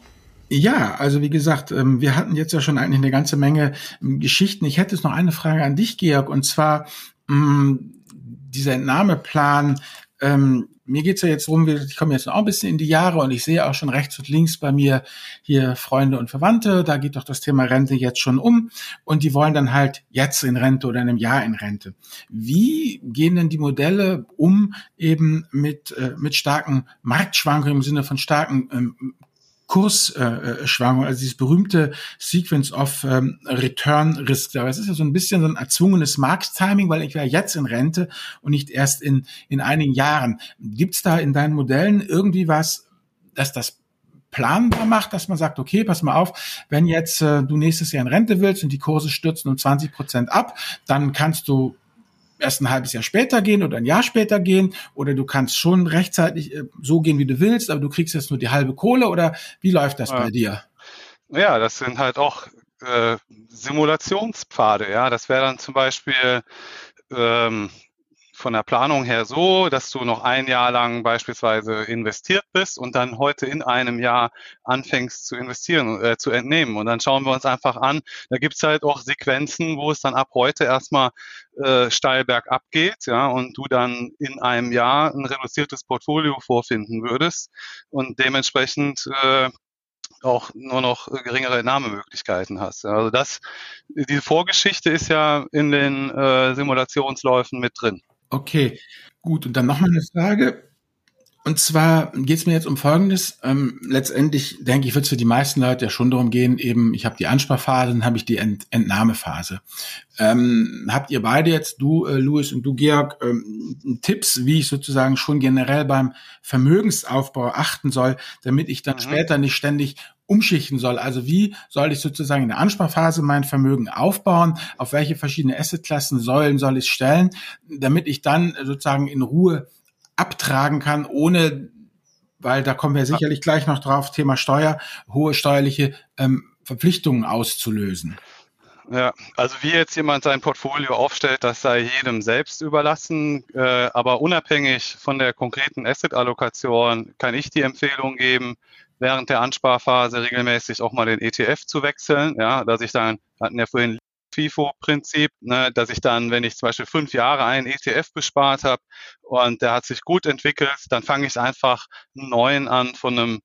Ja, also wie gesagt, ähm, wir hatten jetzt ja schon eigentlich eine ganze Menge ähm, Geschichten. Ich hätte jetzt noch eine Frage an dich, Georg, und zwar mm, dieser Entnahmeplan. Ähm, mir geht's ja jetzt darum, ich komme jetzt noch ein bisschen in die Jahre und ich sehe auch schon rechts und links bei mir hier Freunde und Verwandte, da geht doch das Thema Rente jetzt schon um und die wollen dann halt jetzt in Rente oder in einem Jahr in Rente. Wie gehen denn die Modelle um eben mit, äh, mit starken Marktschwankungen im Sinne von starken ähm, Kursschwankungen, also dieses berühmte Sequence of ähm, Return Risk. Aber es ist ja so ein bisschen so ein erzwungenes Markttiming, weil ich wäre jetzt in Rente und nicht erst in, in einigen Jahren. Gibt es da in deinen Modellen irgendwie was, dass das planbar macht, dass man sagt, okay, pass mal auf, wenn jetzt äh, du nächstes Jahr in Rente willst und die Kurse stürzen um 20 Prozent ab, dann kannst du erst ein halbes Jahr später gehen oder ein Jahr später gehen oder du kannst schon rechtzeitig äh, so gehen, wie du willst, aber du kriegst jetzt nur die halbe Kohle oder wie läuft das ja. bei dir? Ja, das sind halt auch äh, Simulationspfade. Ja, das wäre dann zum Beispiel ähm, von der Planung her so, dass du noch ein Jahr lang beispielsweise investiert bist und dann heute in einem Jahr anfängst zu investieren, äh, zu entnehmen. Und dann schauen wir uns einfach an, da gibt's halt auch Sequenzen, wo es dann ab heute erstmal äh, steil bergab geht, ja, und du dann in einem Jahr ein reduziertes Portfolio vorfinden würdest und dementsprechend äh, auch nur noch geringere Entnahmemöglichkeiten hast. Also das, die Vorgeschichte ist ja in den äh, Simulationsläufen mit drin. Okay, gut. Und dann nochmal eine Frage. Und zwar geht es mir jetzt um Folgendes. Ähm, letztendlich denke ich, wird es für die meisten Leute ja schon darum gehen, eben, ich habe die Ansparphase, dann habe ich die Ent Entnahmephase. Ähm, habt ihr beide jetzt, du, äh, Louis und du, Georg, ähm, Tipps, wie ich sozusagen schon generell beim Vermögensaufbau achten soll, damit ich dann mhm. später nicht ständig umschichten soll. Also wie soll ich sozusagen in der Ansparphase mein Vermögen aufbauen? Auf welche verschiedene Assetklassen, Säulen soll ich stellen, damit ich dann sozusagen in Ruhe abtragen kann, ohne, weil da kommen wir sicherlich gleich noch drauf, Thema Steuer, hohe steuerliche ähm, Verpflichtungen auszulösen. Ja, also wie jetzt jemand sein Portfolio aufstellt, das sei jedem selbst überlassen. Äh, aber unabhängig von der konkreten Asset-Allokation kann ich die Empfehlung geben, während der Ansparphase regelmäßig auch mal den ETF zu wechseln. Ja, dass ich dann, hatten ja vorhin FIFO-Prinzip, ne, dass ich dann, wenn ich zum Beispiel fünf Jahre einen ETF bespart habe und der hat sich gut entwickelt, dann fange ich einfach einen neuen an von einem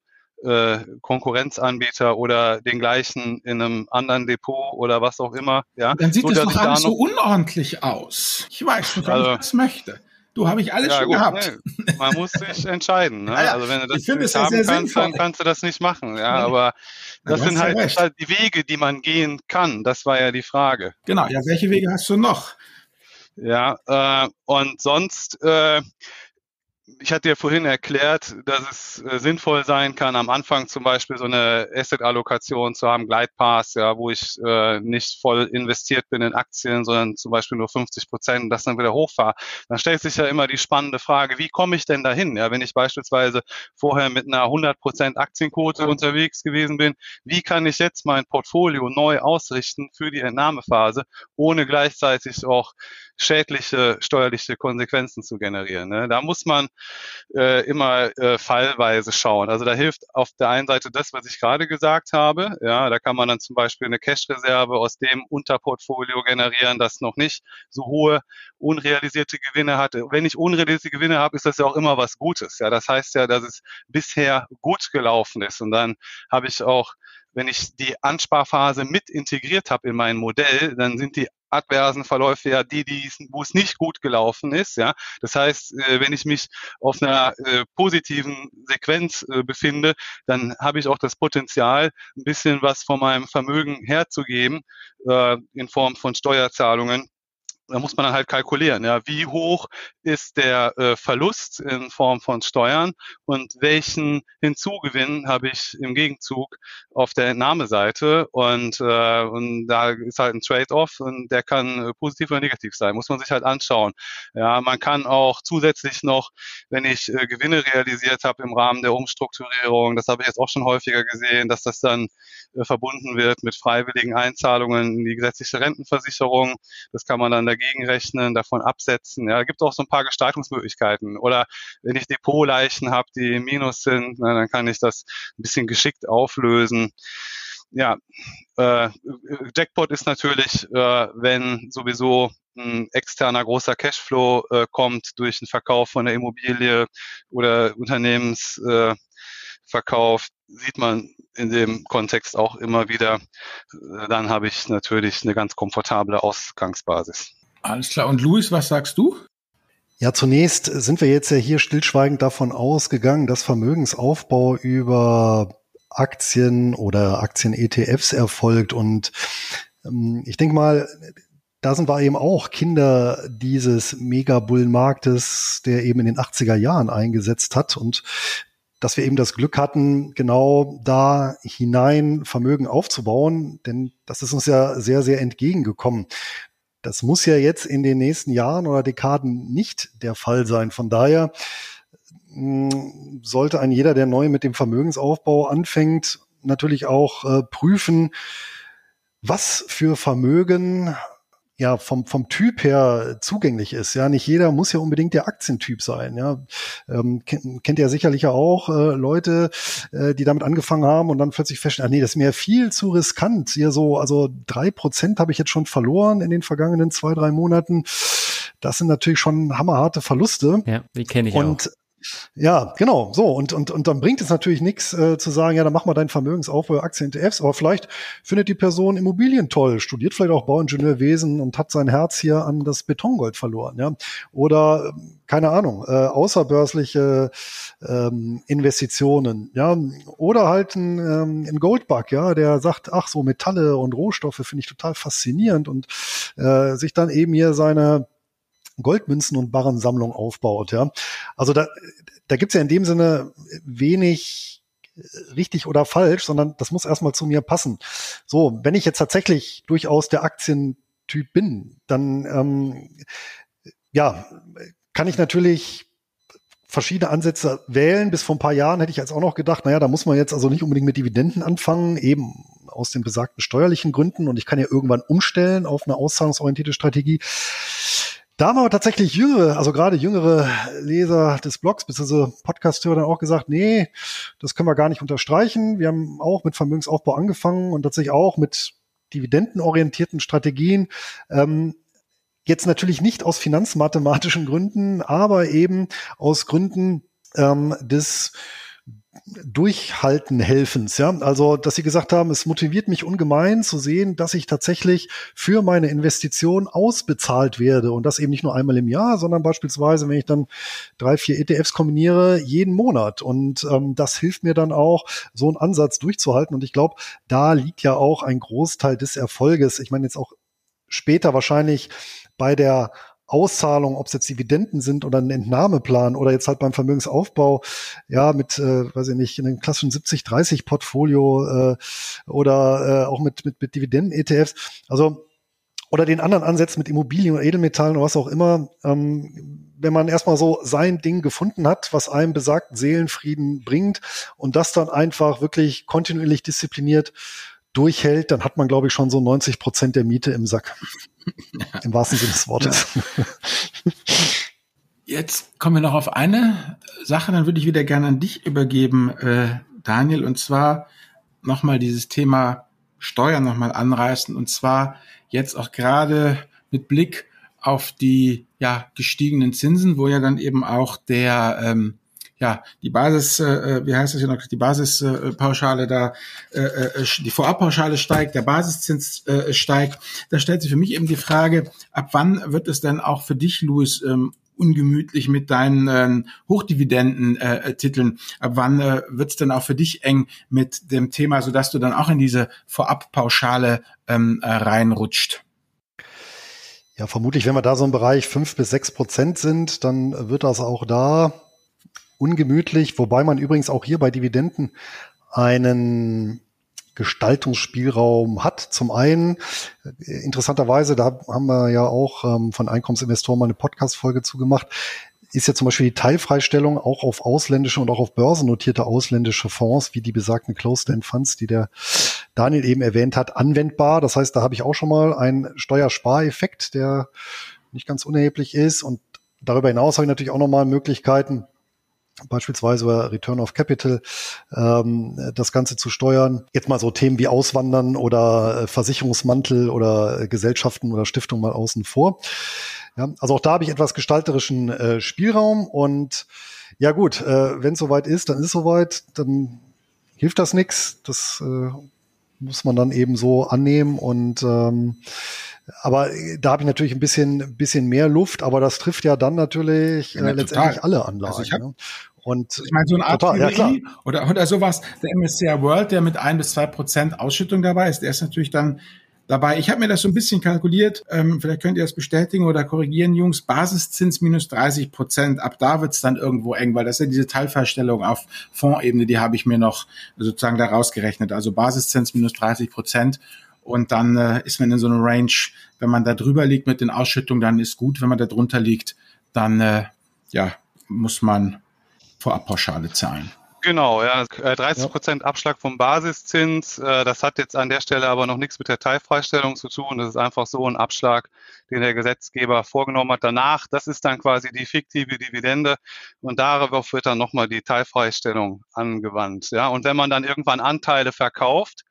äh, Konkurrenzanbieter oder den gleichen in einem anderen Depot oder was auch immer. Ja, dann sieht so, das doch alles so unordentlich aus. Ich weiß schon, also, ich das möchte. Du habe ich alles ja, schon gut, gehabt. Nee, man muss sich entscheiden. Ne? Ja, also wenn du das nicht das haben kannst, sinnvoll. dann kannst du das nicht machen. Ja, aber das sind halt, halt, die Wege, die man gehen kann. Das war ja die Frage. Genau. Ja, welche Wege hast du noch? Ja, äh, und sonst äh, ich hatte ja vorhin erklärt, dass es äh, sinnvoll sein kann, am Anfang zum Beispiel so eine Asset-Allokation zu haben, Glide Pass, ja, wo ich äh, nicht voll investiert bin in Aktien, sondern zum Beispiel nur 50 Prozent und das dann wieder hochfahre. Dann stellt sich ja immer die spannende Frage, wie komme ich denn dahin? Ja, wenn ich beispielsweise vorher mit einer 100 Prozent Aktienquote unterwegs gewesen bin, wie kann ich jetzt mein Portfolio neu ausrichten für die Entnahmephase, ohne gleichzeitig auch schädliche steuerliche Konsequenzen zu generieren? Ne? Da muss man äh, immer äh, fallweise schauen. Also da hilft auf der einen Seite das, was ich gerade gesagt habe. Ja, da kann man dann zum Beispiel eine Cash-Reserve aus dem Unterportfolio generieren, das noch nicht so hohe unrealisierte Gewinne hatte. Wenn ich unrealisierte Gewinne habe, ist das ja auch immer was Gutes. Ja, das heißt ja, dass es bisher gut gelaufen ist. Und dann habe ich auch wenn ich die Ansparphase mit integriert habe in mein Modell, dann sind die adversen Verläufe ja die, die wo es nicht gut gelaufen ist. Ja, das heißt, äh, wenn ich mich auf einer äh, positiven Sequenz äh, befinde, dann habe ich auch das Potenzial, ein bisschen was von meinem Vermögen herzugeben in Form von Steuerzahlungen da muss man dann halt kalkulieren, ja, wie hoch ist der äh, Verlust in Form von Steuern und welchen Hinzugewinn habe ich im Gegenzug auf der Entnahmeseite und, äh, und da ist halt ein Trade-off und der kann äh, positiv oder negativ sein, muss man sich halt anschauen. Ja, man kann auch zusätzlich noch, wenn ich äh, Gewinne realisiert habe im Rahmen der Umstrukturierung, das habe ich jetzt auch schon häufiger gesehen, dass das dann äh, verbunden wird mit freiwilligen Einzahlungen in die gesetzliche Rentenversicherung. Das kann man dann dagegen rechnen, davon absetzen. Ja, gibt auch so ein paar Gestaltungsmöglichkeiten. Oder wenn ich Depotleichen habe, die im Minus sind, na, dann kann ich das ein bisschen geschickt auflösen ja, äh, Jackpot ist natürlich, äh, wenn sowieso ein externer großer Cashflow äh, kommt durch den Verkauf von der Immobilie oder Unternehmensverkauf, sieht man in dem Kontext auch immer wieder. Dann habe ich natürlich eine ganz komfortable Ausgangsbasis. Alles klar. Und Luis, was sagst du? Ja, zunächst sind wir jetzt ja hier stillschweigend davon ausgegangen, dass Vermögensaufbau über Aktien oder Aktien-ETFs erfolgt. Und ähm, ich denke mal, da sind wir eben auch Kinder dieses Mega-Bullenmarktes, der eben in den 80er Jahren eingesetzt hat und dass wir eben das Glück hatten, genau da hinein Vermögen aufzubauen, denn das ist uns ja sehr, sehr entgegengekommen. Das muss ja jetzt in den nächsten Jahren oder Dekaden nicht der Fall sein. Von daher hm, sollte ein jeder, der neu mit dem Vermögensaufbau anfängt, natürlich auch äh, prüfen, was für Vermögen ja vom vom Typ her zugänglich ist. Ja, nicht jeder muss ja unbedingt der Aktientyp sein. Ja, ähm, kennt, kennt ja sicherlich ja auch äh, Leute, äh, die damit angefangen haben und dann plötzlich feststellen, ah, nee, das ist mir viel zu riskant. Hier so, also drei Prozent habe ich jetzt schon verloren in den vergangenen zwei drei Monaten. Das sind natürlich schon hammerharte Verluste. Ja, die kenne ich und auch Ja, genau. So, und, und, und dann bringt es natürlich nichts äh, zu sagen, ja, dann mach mal deinen Vermögensaufbau, Aktien, ETFs, aber vielleicht findet die Person Immobilien toll, studiert vielleicht auch Bauingenieurwesen und hat sein Herz hier an das Betongold verloren, ja. Oder, keine Ahnung, äh, außerbörsliche ähm, Investitionen, ja. Oder halt ein, ähm, ein Goldbug, ja, der sagt, ach, so Metalle und Rohstoffe finde ich total faszinierend und äh, sich dann eben hier seine Goldmünzen und Barrensammlung aufbaut. Ja, also da, da gibt's ja in dem Sinne wenig richtig oder falsch, sondern das muss erstmal zu mir passen. So, wenn ich jetzt tatsächlich durchaus der Aktientyp bin, dann ähm, ja, kann ich natürlich verschiedene Ansätze wählen. Bis vor ein paar Jahren hätte ich jetzt auch noch gedacht, naja, da muss man jetzt also nicht unbedingt mit Dividenden anfangen, eben aus den besagten steuerlichen Gründen und ich kann ja irgendwann umstellen auf eine auszahlungsorientierte Strategie. Da haben aber tatsächlich jüngere, also gerade jüngere Leser des Blogs bzw. Podcast-Hörer dann auch gesagt, nee, das können wir gar nicht unterstreichen. Wir haben auch mit Vermögensaufbau angefangen und tatsächlich auch mit dividendenorientierten Strategien. Ähm, jetzt natürlich nicht aus finanzmathematischen Gründen, aber eben aus Gründen ähm, des Durchhalten helfens, ja. Also, dass Sie gesagt haben, es motiviert mich ungemein zu sehen, dass ich tatsächlich für meine Investition ausbezahlt werde und das eben nicht nur einmal im Jahr, sondern beispielsweise, wenn ich dann drei, vier ETFs kombiniere, jeden Monat. Und ähm, das hilft mir dann auch, so einen Ansatz durchzuhalten. Und ich glaube, da liegt ja auch ein Großteil des Erfolges. Ich meine jetzt auch später wahrscheinlich bei der Auszahlung, ob es jetzt Dividenden sind oder ein Entnahmeplan oder jetzt halt beim Vermögensaufbau, ja, mit, äh, weiß ich nicht, in einem klassischen 70-30-Portfolio äh, oder äh, auch mit, mit, mit Dividenden-ETFs. Also oder den anderen Ansätzen mit Immobilien oder Edelmetallen oder was auch immer, ähm, wenn man erstmal so sein Ding gefunden hat, was einem besagten Seelenfrieden bringt und das dann einfach wirklich kontinuierlich diszipliniert durchhält, dann hat man, glaube ich, schon so 90 Prozent der Miete im Sack. Im wahrsten Sinne des Wortes. Ja. Jetzt kommen wir noch auf eine Sache, dann würde ich wieder gerne an dich übergeben, äh, Daniel, und zwar nochmal dieses Thema Steuern nochmal anreißen, und zwar jetzt auch gerade mit Blick auf die ja gestiegenen Zinsen, wo ja dann eben auch der ähm, ja, die Basis, äh, äh, wie heißt das hier noch, die Basispauschale da, äh, äh, die Vorabpauschale steigt, der Basiszins äh, steigt. Da stellt sich für mich eben die Frage, ab wann wird es denn auch für dich, Louis, ähm, ungemütlich mit deinen ähm, Hochdividenden-Titeln? Ab wann äh, wird es denn auch für dich eng mit dem Thema, sodass du dann auch in diese Vorabpauschale ähm, äh, reinrutscht? Ja, vermutlich, wenn wir da so im Bereich fünf bis sechs Prozent sind, dann wird das auch da ungemütlich, wobei man übrigens auch hier bei Dividenden einen Gestaltungsspielraum hat. Zum einen, äh, interessanterweise, da haben wir ja auch ähm, von Einkommensinvestoren mal eine Podcast-Folge zugemacht, ist ja zum Beispiel die Teilfreistellung auch auf ausländische und auch auf börsennotierte ausländische Fonds, wie die besagten Closed-End Funds, die der Daniel eben erwähnt hat, anwendbar. Das heißt, da habe ich auch schon mal einen Steuerspareffekt, der nicht ganz unerheblich ist. Und darüber hinaus habe ich natürlich auch nochmal Möglichkeiten, beispielsweise Return of Capital ähm, das Ganze zu steuern. Jetzt mal so Themen wie Auswandern oder äh, Versicherungsmantel oder äh, Gesellschaften oder Stiftungen mal außen vor. Ja, also auch da habe ich etwas gestalterischen äh, Spielraum und ja gut, äh, wenn es soweit ist, dann ist soweit, dann hilft das nichts. Das äh, muss man dann eben so annehmen und ähm, aber da habe ich natürlich ein bisschen, bisschen mehr Luft, aber das trifft ja dann natürlich ja, äh, letztendlich alle Anlagen. Also ich hab, ne? Und ich meine, so eine Art total, ja, oder, oder sowas, der MSCI World, der mit ein bis zwei Prozent Ausschüttung dabei ist, der ist natürlich dann dabei. Ich habe mir das so ein bisschen kalkuliert, ähm, vielleicht könnt ihr das bestätigen oder korrigieren, Jungs, Basiszins minus 30 Prozent, ab da wird's dann irgendwo eng, weil das ist ja diese Teilverstellung auf Fondsebene, die habe ich mir noch sozusagen da rausgerechnet. Also Basiszins minus 30 Prozent und dann äh, ist man in so einer Range, wenn man da drüber liegt mit den Ausschüttungen, dann ist gut. Wenn man da drunter liegt, dann äh, ja, muss man Vorabpauschale zahlen. Genau, ja, 30 äh, Prozent ja. Abschlag vom Basiszins. Äh, das hat jetzt an der Stelle aber noch nichts mit der Teilfreistellung zu tun. Das ist einfach so ein Abschlag, den der Gesetzgeber vorgenommen hat. Danach, das ist dann quasi die fiktive Dividende und darauf wird dann nochmal die Teilfreistellung angewandt. Ja, und wenn man dann irgendwann Anteile verkauft,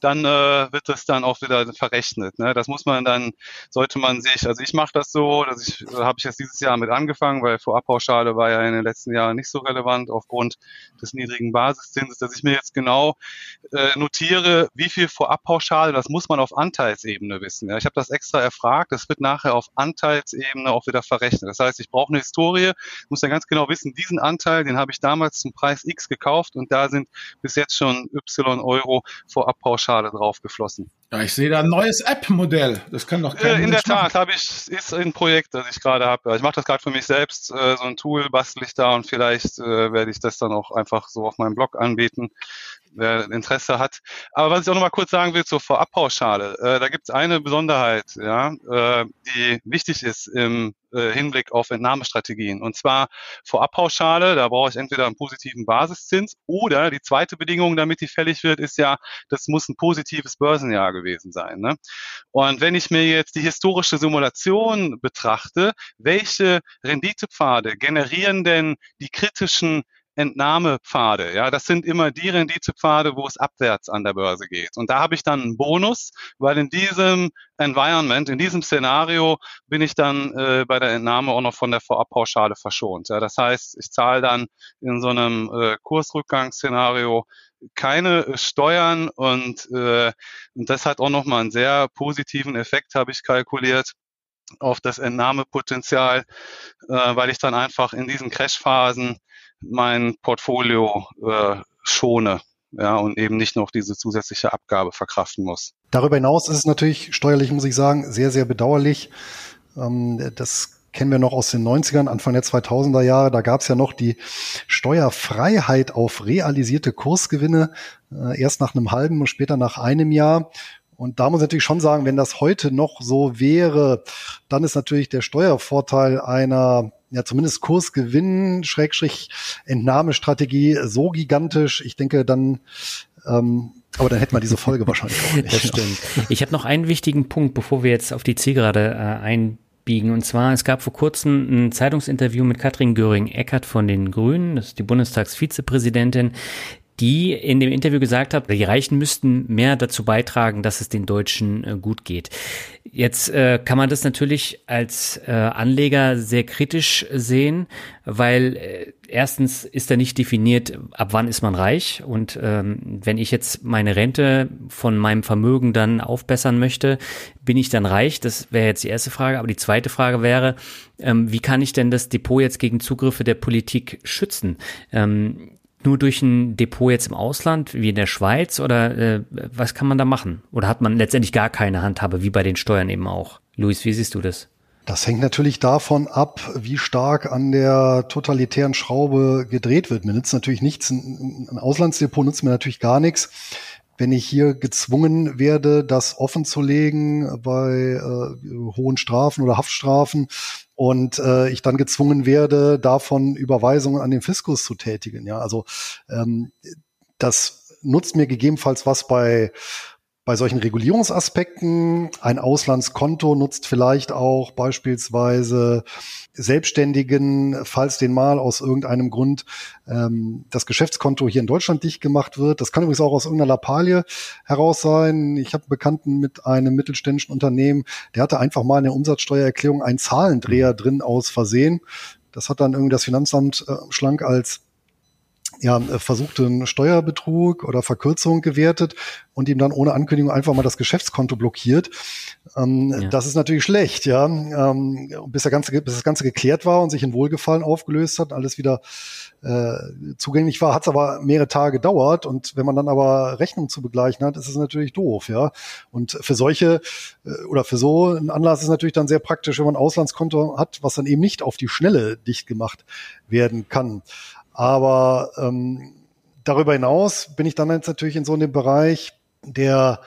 dann äh, wird das dann auch wieder verrechnet. Ne? Das muss man dann, sollte man sich, also ich mache das so, dass ich, äh, habe ich jetzt dieses Jahr mit angefangen, weil Vorabpauschale war ja in den letzten Jahren nicht so relevant aufgrund des niedrigen Basiszinses, dass ich mir jetzt genau äh, notiere, wie viel Vorabpauschale, das muss man auf Anteilsebene wissen. Ja? Ich habe das extra erfragt, das wird nachher auf Anteilsebene auch wieder verrechnet. Das heißt, ich brauche eine Historie, muss dann ganz genau wissen, diesen Anteil, den habe ich damals zum Preis X gekauft und da sind bis jetzt schon Y Euro Vorabpauschale drauf geflossen. Ja, ich sehe da ein neues App-Modell. Das kann doch kein äh, In der Tat habe ich, ist ein Projekt, das ich gerade habe. Ich mache das gerade für mich selbst. Äh, so ein Tool bastel ich da und vielleicht äh, werde ich das dann auch einfach so auf meinem Blog anbieten wer Interesse hat. Aber was ich auch noch mal kurz sagen will zur Vorabpauschale, äh, da gibt es eine Besonderheit, ja, die wichtig ist im Hinblick auf Entnahmestrategien. Und zwar Vorabpauschale, da brauche ich entweder einen positiven Basiszins oder die zweite Bedingung, damit die fällig wird, ist ja, das muss ein positives Börsenjahr gewesen sein. Ne? Und wenn ich mir jetzt die historische Simulation betrachte, welche Renditepfade generieren denn die kritischen Entnahmepfade. Ja, das sind immer die Renditepfade, wo es abwärts an der Börse geht. Und da habe ich dann einen Bonus, weil in diesem Environment, in diesem Szenario bin ich dann äh, bei der Entnahme auch noch von der Vorabpauschale verschont. Ja, das heißt, ich zahle dann in so einem äh, Kursrückgangsszenario keine Steuern und, äh, und das hat auch nochmal einen sehr positiven Effekt, habe ich kalkuliert auf das Entnahmepotenzial, äh, weil ich dann einfach in diesen Crashphasen mein Portfolio äh, schone ja, und eben nicht noch diese zusätzliche Abgabe verkraften muss. Darüber hinaus ist es natürlich steuerlich, muss ich sagen, sehr, sehr bedauerlich. Ähm, das kennen wir noch aus den 90ern, Anfang der 2000er Jahre. Da gab es ja noch die Steuerfreiheit auf realisierte Kursgewinne, äh, erst nach einem halben und später nach einem Jahr. Und da muss ich natürlich schon sagen, wenn das heute noch so wäre, dann ist natürlich der Steuervorteil einer ja zumindest Kursgewinn, Schrägstrich Entnahmestrategie so gigantisch. Ich denke, dann ähm, aber dann hätten wir diese Folge wahrscheinlich auch nicht. Das stimmt. Ich habe noch einen wichtigen Punkt, bevor wir jetzt auf die Zielgerade äh, einbiegen. Und zwar, es gab vor kurzem ein Zeitungsinterview mit Katrin Göring-Eckert von den Grünen, das ist die Bundestagsvizepräsidentin, die in dem Interview gesagt hat, die Reichen müssten mehr dazu beitragen, dass es den Deutschen äh, gut geht. Jetzt äh, kann man das natürlich als äh, Anleger sehr kritisch sehen, weil äh, erstens ist da nicht definiert, ab wann ist man reich. Und ähm, wenn ich jetzt meine Rente von meinem Vermögen dann aufbessern möchte, bin ich dann reich? Das wäre jetzt die erste Frage. Aber die zweite Frage wäre, ähm, wie kann ich denn das Depot jetzt gegen Zugriffe der Politik schützen? Ähm, nur durch ein Depot jetzt im Ausland, wie in der Schweiz, oder äh, was kann man da machen? Oder hat man letztendlich gar keine Handhabe, wie bei den Steuern eben auch? Luis, wie siehst du das? Das hängt natürlich davon ab, wie stark an der totalitären Schraube gedreht wird. Mir nützt natürlich nichts, ein Auslandsdepot nützt mir natürlich gar nichts, wenn ich hier gezwungen werde, das offen zu legen bei äh, hohen Strafen oder Haftstrafen und äh, ich dann gezwungen werde, davon Überweisungen an den Fiskus zu tätigen. Ja, also ähm, das nutzt mir gegebenenfalls was bei bei solchen Regulierungsaspekten. Ein Auslandskonto nutzt vielleicht auch beispielsweise Selbstständigen, falls den mal aus irgendeinem Grund ähm, das Geschäftskonto hier in Deutschland dicht gemacht wird. Das kann übrigens auch aus irgendeiner Lappalie heraus sein. Ich habe einen Bekannten mit einem mittelständischen Unternehmen, der hatte einfach mal in der Umsatzsteuererklärung einen Zahlendreher drin aus Versehen. Das hat dann irgendwie das Finanzamt äh, schlank als ja, versuchten Steuerbetrug oder Verkürzung gewertet und ihm dann ohne Ankündigung einfach mal das Geschäftskonto blockiert. Ähm, ja. Das ist natürlich schlecht, ja. Ähm, bis, der ganze, bis das Ganze geklärt war und sich in Wohlgefallen aufgelöst hat, alles wieder äh, zugänglich war, hat es aber mehrere Tage gedauert. Und wenn man dann aber Rechnung zu begleichen hat, ist es natürlich doof, ja. Und für solche äh, oder für so einen Anlass ist natürlich dann sehr praktisch, wenn man ein Auslandskonto hat, was dann eben nicht auf die Schnelle dicht gemacht werden kann. Aber ähm, darüber hinaus bin ich dann jetzt natürlich in so einem Bereich der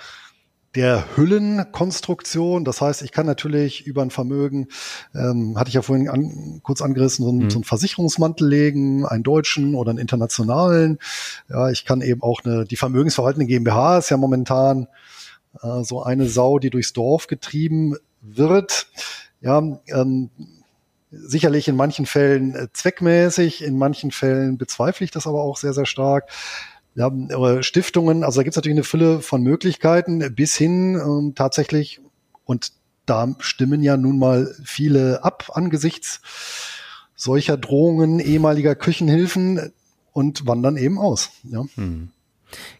der Hüllenkonstruktion. Das heißt, ich kann natürlich über ein Vermögen, ähm, hatte ich ja vorhin an, kurz angerissen, so, einen, mhm. so einen Versicherungsmantel legen, einen deutschen oder einen internationalen. Ja, ich kann eben auch eine, die vermögensverwaltende GmbH ist ja momentan äh, so eine Sau, die durchs Dorf getrieben wird. Ja, ähm, sicherlich in manchen Fällen äh, zweckmäßig, in manchen Fällen bezweifle ich das aber auch sehr, sehr stark. ja, Stiftungen, also da gibt es natürlich eine Fülle von Möglichkeiten bis hin ähm, tatsächlich, und da stimmen ja nun mal viele ab angesichts solcher Drohungen ehemaliger Küchenhilfen und wandern eben aus. Ja. Hm.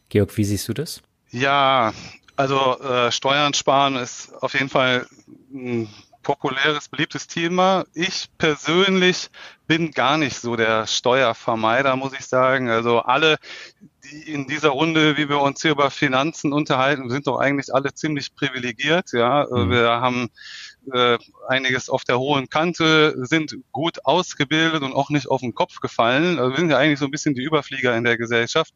Georg, wie siehst du das? Ja, also äh, Steuern sparen ist auf jeden Fall ein populäres, beliebtes Thema. Ich persönlich bin gar nicht so der Steuervermeider, muss ich sagen. Also alle, die in dieser Runde, wie wir uns hier über Finanzen unterhalten, sind doch eigentlich alle ziemlich privilegiert. Ja, mhm. wir haben äh, einiges auf der hohen Kante, sind gut ausgebildet und auch nicht auf den Kopf gefallen. Also wir sind ja eigentlich so ein bisschen die Überflieger in der Gesellschaft.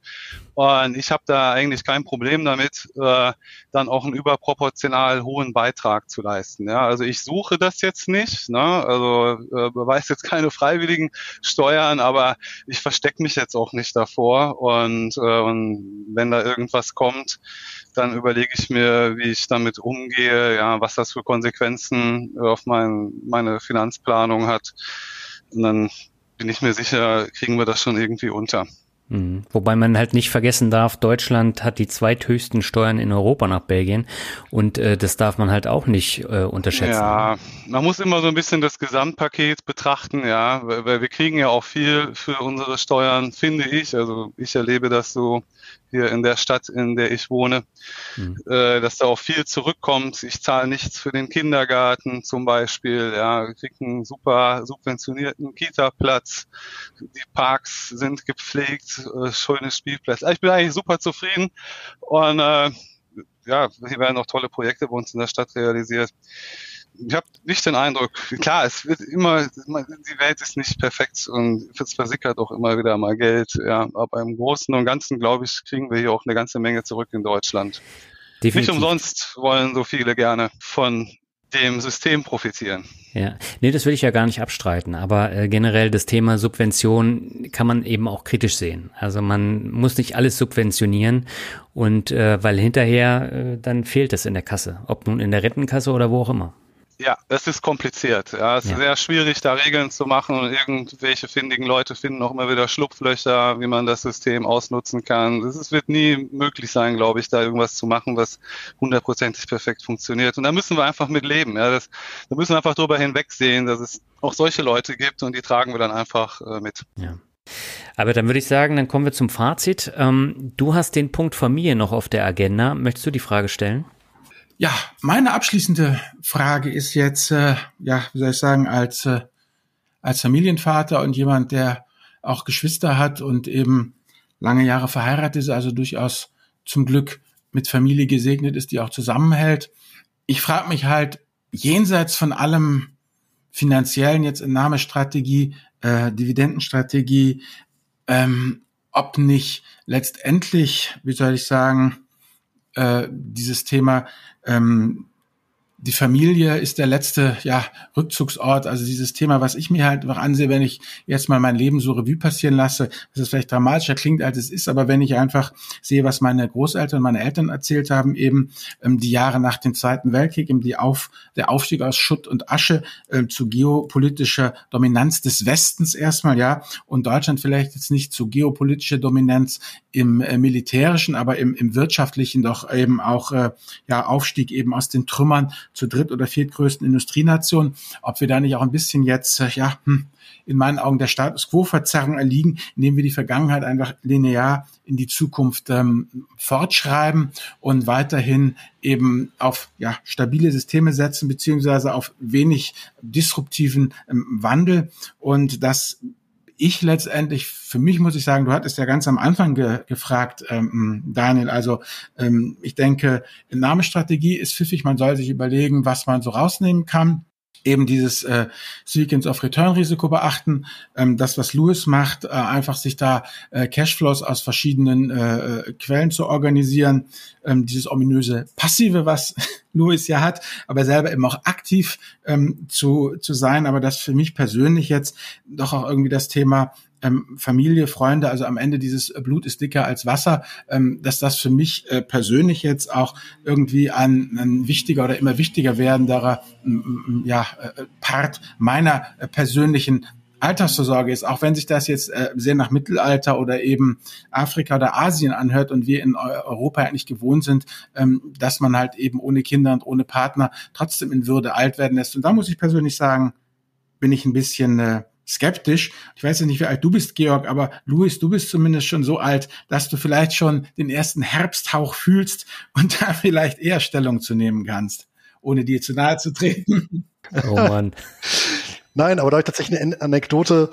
Und ich habe da eigentlich kein Problem damit, äh, dann auch einen überproportional hohen Beitrag zu leisten. Ja, also ich suche das jetzt nicht. Ne? Also äh, beweist jetzt keine freiwilligen Steuern, aber ich verstecke mich jetzt auch nicht davor. Und, äh, und wenn da irgendwas kommt, dann überlege ich mir, wie ich damit umgehe, ja, was das für Konsequenzen auf mein, meine Finanzplanung hat. Und dann bin ich mir sicher, kriegen wir das schon irgendwie unter. Mhm. Wobei man halt nicht vergessen darf, Deutschland hat die zweithöchsten Steuern in Europa nach Belgien und äh, das darf man halt auch nicht äh, unterschätzen. Ja, man muss immer so ein bisschen das Gesamtpaket betrachten, ja, weil wir kriegen ja auch viel für unsere Steuern, finde ich. Also ich erlebe das so hier in der Stadt, in der ich wohne, mhm. äh, dass da auch viel zurückkommt. Ich zahle nichts für den Kindergarten zum Beispiel, ja, wir kriegen einen super subventionierten Kita-Platz. Die Parks sind gepflegt, äh, schönes Spielplatz. Ich bin eigentlich super zufrieden und äh, ja, hier werden auch tolle Projekte bei uns in der Stadt realisiert ich habe nicht den Eindruck, klar, es wird immer, die Welt ist nicht perfekt und es versickert auch immer wieder mal Geld. Ja, aber im Großen und Ganzen, glaube ich, kriegen wir hier auch eine ganze Menge zurück in Deutschland. Definitiv. Nicht umsonst wollen so viele gerne von dem System profitieren. Ja, nee, das will ich ja gar nicht abstreiten, aber äh, generell das Thema Subvention kann man eben auch kritisch sehen. Also man muss nicht alles subventionieren und äh, weil hinterher äh, dann fehlt es in der Kasse, ob nun in der Rentenkasse oder wo auch immer. Ja, es ist kompliziert. Ja, es ja. ist sehr schwierig, da Regeln zu machen und irgendwelche findigen Leute finden auch immer wieder Schlupflöcher, wie man das System ausnutzen kann. Es wird nie möglich sein, glaube ich, da irgendwas zu machen, was hundertprozentig perfekt funktioniert. Und da müssen wir einfach mit leben. Ja, das, da müssen wir einfach drüber hinwegsehen, dass es auch solche Leute gibt und die tragen wir dann einfach äh, mit. Ja. Aber dann würde ich sagen, dann kommen wir zum Fazit. Ähm, du hast den Punkt Familie noch auf der Agenda. Möchtest du die Frage stellen? Ja, meine abschließende Frage ist jetzt, äh, ja, wie soll ich sagen, als, äh, als Familienvater und jemand, der auch Geschwister hat und eben lange Jahre verheiratet ist, also durchaus zum Glück mit Familie gesegnet ist, die auch zusammenhält. Ich frage mich halt, jenseits von allem finanziellen, jetzt Entnahmestrategie, äh, Dividendenstrategie, ähm, ob nicht letztendlich, wie soll ich sagen, äh, dieses Thema ähm, die Familie ist der letzte ja, Rückzugsort. Also dieses Thema, was ich mir halt noch ansehe, wenn ich jetzt mal mein Leben so Revue passieren lasse, dass es vielleicht dramatischer klingt, als es ist, aber wenn ich einfach sehe, was meine Großeltern und meine Eltern erzählt haben, eben ähm, die Jahre nach dem Zweiten Weltkrieg, eben die Auf, der Aufstieg aus Schutt und Asche äh, zu geopolitischer Dominanz des Westens erstmal, ja, und Deutschland vielleicht jetzt nicht zu geopolitischer Dominanz im äh, militärischen, aber im, im wirtschaftlichen doch eben auch äh, ja Aufstieg eben aus den Trümmern zur dritt- oder viertgrößten Industrienation, ob wir da nicht auch ein bisschen jetzt, äh, ja, hm, in meinen Augen der Status Quo-Verzerrung erliegen, indem wir die Vergangenheit einfach linear in die Zukunft ähm, fortschreiben und weiterhin eben auf ja, stabile Systeme setzen, beziehungsweise auf wenig disruptiven ähm, Wandel. Und das ich letztendlich, für mich muss ich sagen, du hattest ja ganz am Anfang ge gefragt, ähm, Daniel, also ähm, ich denke, Nahmestrategie ist pfiffig, man soll sich überlegen, was man so rausnehmen kann eben dieses äh, Sequence of Return Risiko beachten, ähm, das was Lewis macht, äh, einfach sich da äh, Cashflows aus verschiedenen äh, äh, Quellen zu organisieren, ähm, dieses ominöse Passive, was Lewis ja hat, aber selber eben auch aktiv ähm, zu zu sein, aber das für mich persönlich jetzt doch auch irgendwie das Thema ähm, Familie, Freunde, also am Ende dieses äh, Blut ist dicker als Wasser, ähm, dass das für mich äh, persönlich jetzt auch irgendwie ein, ein wichtiger oder immer wichtiger werdenderer ja, äh, Part meiner äh, persönlichen Altersvorsorge ist, auch wenn sich das jetzt äh, sehr nach Mittelalter oder eben Afrika oder Asien anhört und wir in Europa nicht gewohnt sind, ähm, dass man halt eben ohne Kinder und ohne Partner trotzdem in Würde alt werden lässt. Und da muss ich persönlich sagen, bin ich ein bisschen äh, skeptisch. Ich weiß ja nicht, wie alt du bist, Georg, aber Luis, du bist zumindest schon so alt, dass du vielleicht schon den ersten Herbsthauch fühlst und da vielleicht eher Stellung zu nehmen kannst, ohne dir zu nahe zu treten. Oh Mann. Nein, aber da habe ich tatsächlich eine Anekdote.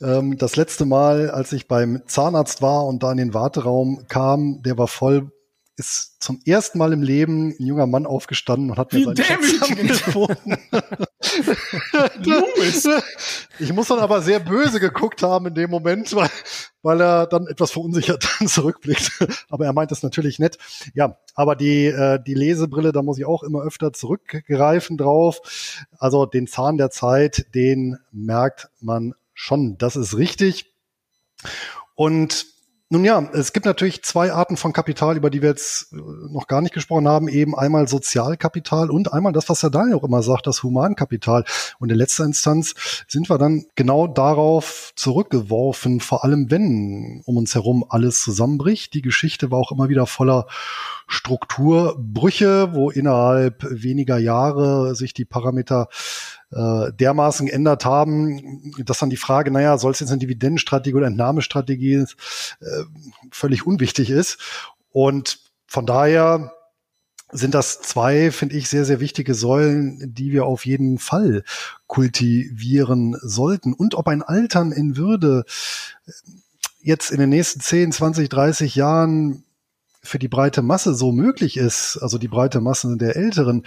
Ähm, das letzte Mal, als ich beim Zahnarzt war und da in den Warteraum kam, der war voll ist zum ersten Mal im Leben ein junger Mann aufgestanden und hat mir seinen Schatz angeboten. ich muss dann aber sehr böse geguckt haben in dem Moment, weil, weil er dann etwas verunsichert dann zurückblickt. Aber er meint das natürlich nett. Ja, aber die, äh, die Lesebrille, da muss ich auch immer öfter zurückgreifen drauf. Also den Zahn der Zeit, den merkt man schon. Das ist richtig. Und nun ja, es gibt natürlich zwei Arten von Kapital, über die wir jetzt äh, noch gar nicht gesprochen haben. Eben einmal Sozialkapital und einmal das, was Herr Daniel auch immer sagt, das Humankapital. Und in letzter Instanz sind wir dann genau darauf zurückgeworfen, vor allem wenn um uns herum alles zusammenbricht. Die Geschichte war auch immer wieder voller Strukturbrüche, wo innerhalb weniger Jahre sich die Parameter äh, dermaßen geändert haben, dass dann die Frage, naja, soll es jetzt eine Dividendenstrategie oder Entnahmestrategie äh, völlig unwichtig ist. Und von daher sind das zwei, finde ich, sehr, sehr wichtige Säulen, die wir auf jeden Fall kultivieren sollten. Und ob ein Altern in Würde jetzt in den nächsten 10, 20, 30 Jahren für die breite Masse so möglich ist, also die breite Masse der Älteren,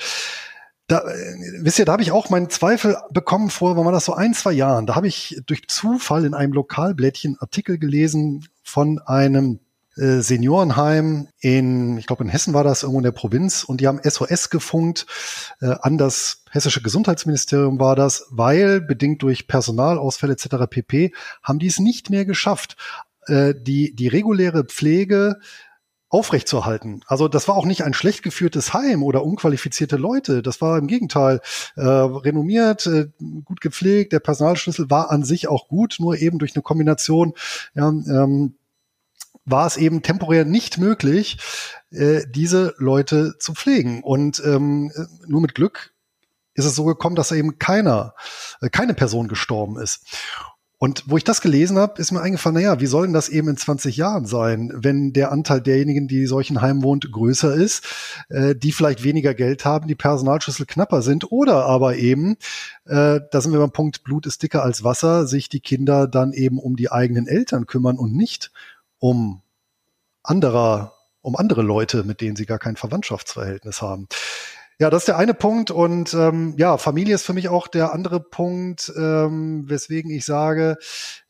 da, äh, wisst ihr, da habe ich auch meinen Zweifel bekommen vor, war das so ein, zwei Jahren. Da habe ich durch Zufall in einem Lokalblättchen Artikel gelesen von einem äh, Seniorenheim in, ich glaube in Hessen war das, irgendwo in der Provinz, und die haben SOS gefunkt, äh, an das hessische Gesundheitsministerium war das, weil bedingt durch Personalausfälle etc. pp. haben die es nicht mehr geschafft, äh, die, die reguläre Pflege aufrechtzuerhalten. Also das war auch nicht ein schlecht geführtes Heim oder unqualifizierte Leute. Das war im Gegenteil äh, renommiert, äh, gut gepflegt. Der Personalschlüssel war an sich auch gut, nur eben durch eine Kombination ja, ähm, war es eben temporär nicht möglich, äh, diese Leute zu pflegen. Und ähm, nur mit Glück ist es so gekommen, dass eben keiner, äh, keine Person gestorben ist. Und wo ich das gelesen habe, ist mir eingefallen, naja, wie soll denn das eben in 20 Jahren sein, wenn der Anteil derjenigen, die solchen Heim wohnt, größer ist, äh, die vielleicht weniger Geld haben, die Personalschlüssel knapper sind oder aber eben, äh, da sind wir beim Punkt, Blut ist dicker als Wasser, sich die Kinder dann eben um die eigenen Eltern kümmern und nicht um anderer, um andere Leute, mit denen sie gar kein Verwandtschaftsverhältnis haben. Ja, das ist der eine Punkt und ähm, ja, Familie ist für mich auch der andere Punkt, ähm, weswegen ich sage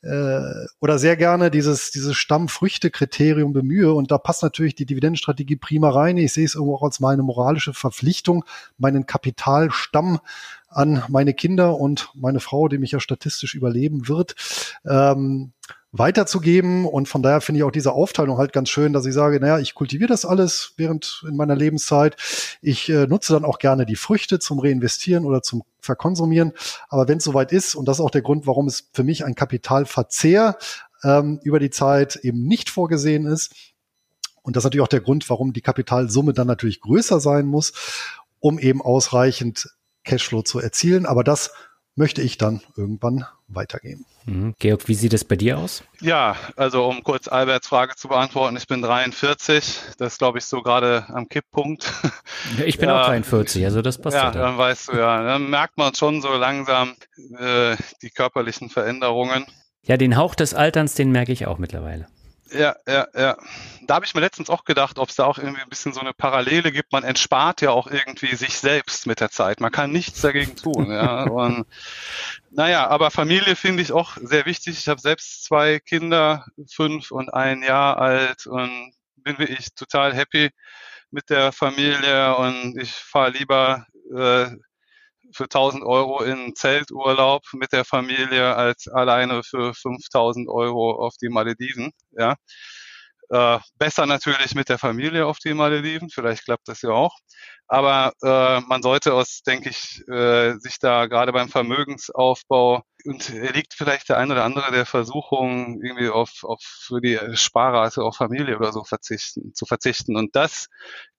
äh, oder sehr gerne dieses dieses Stammfrüchte-Kriterium bemühe und da passt natürlich die Dividendenstrategie prima rein. Ich sehe es irgendwo auch als meine moralische Verpflichtung, meinen Kapitalstamm an meine Kinder und meine Frau, die mich ja statistisch überleben wird, ähm, weiterzugeben. Und von daher finde ich auch diese Aufteilung halt ganz schön, dass ich sage, naja, ich kultiviere das alles während in meiner Lebenszeit. Ich äh, nutze dann auch gerne die Früchte zum Reinvestieren oder zum Verkonsumieren. Aber wenn es soweit ist, und das ist auch der Grund, warum es für mich ein Kapitalverzehr ähm, über die Zeit eben nicht vorgesehen ist. Und das ist natürlich auch der Grund, warum die Kapitalsumme dann natürlich größer sein muss, um eben ausreichend Cashflow zu erzielen. Aber das möchte ich dann irgendwann weitergeben. Mhm. Georg, wie sieht es bei dir aus? Ja, also um kurz Alberts Frage zu beantworten, ich bin 43, das ist glaube ich so gerade am Kipppunkt. Ja, ich bin ja, auch 43, also das passt ja. Ja, dann weißt du ja, dann merkt man schon so langsam äh, die körperlichen Veränderungen. Ja, den Hauch des Alterns, den merke ich auch mittlerweile. Ja, ja, ja. Da habe ich mir letztens auch gedacht, ob es da auch irgendwie ein bisschen so eine Parallele gibt. Man entspart ja auch irgendwie sich selbst mit der Zeit. Man kann nichts dagegen tun. ja. Und, naja, aber Familie finde ich auch sehr wichtig. Ich habe selbst zwei Kinder, fünf und ein Jahr alt und bin wirklich total happy mit der Familie und ich fahre lieber äh, für 1000 Euro in Zelturlaub mit der Familie als alleine für 5000 Euro auf die Malediven. Ja. Äh, besser natürlich mit der Familie auf die Malediven, vielleicht klappt das ja auch. Aber äh, man sollte aus, denke ich, äh, sich da gerade beim Vermögensaufbau und liegt vielleicht der ein oder andere der Versuchung, irgendwie auf, auf für die Sparrate auf Familie oder so verzichten, zu verzichten. Und das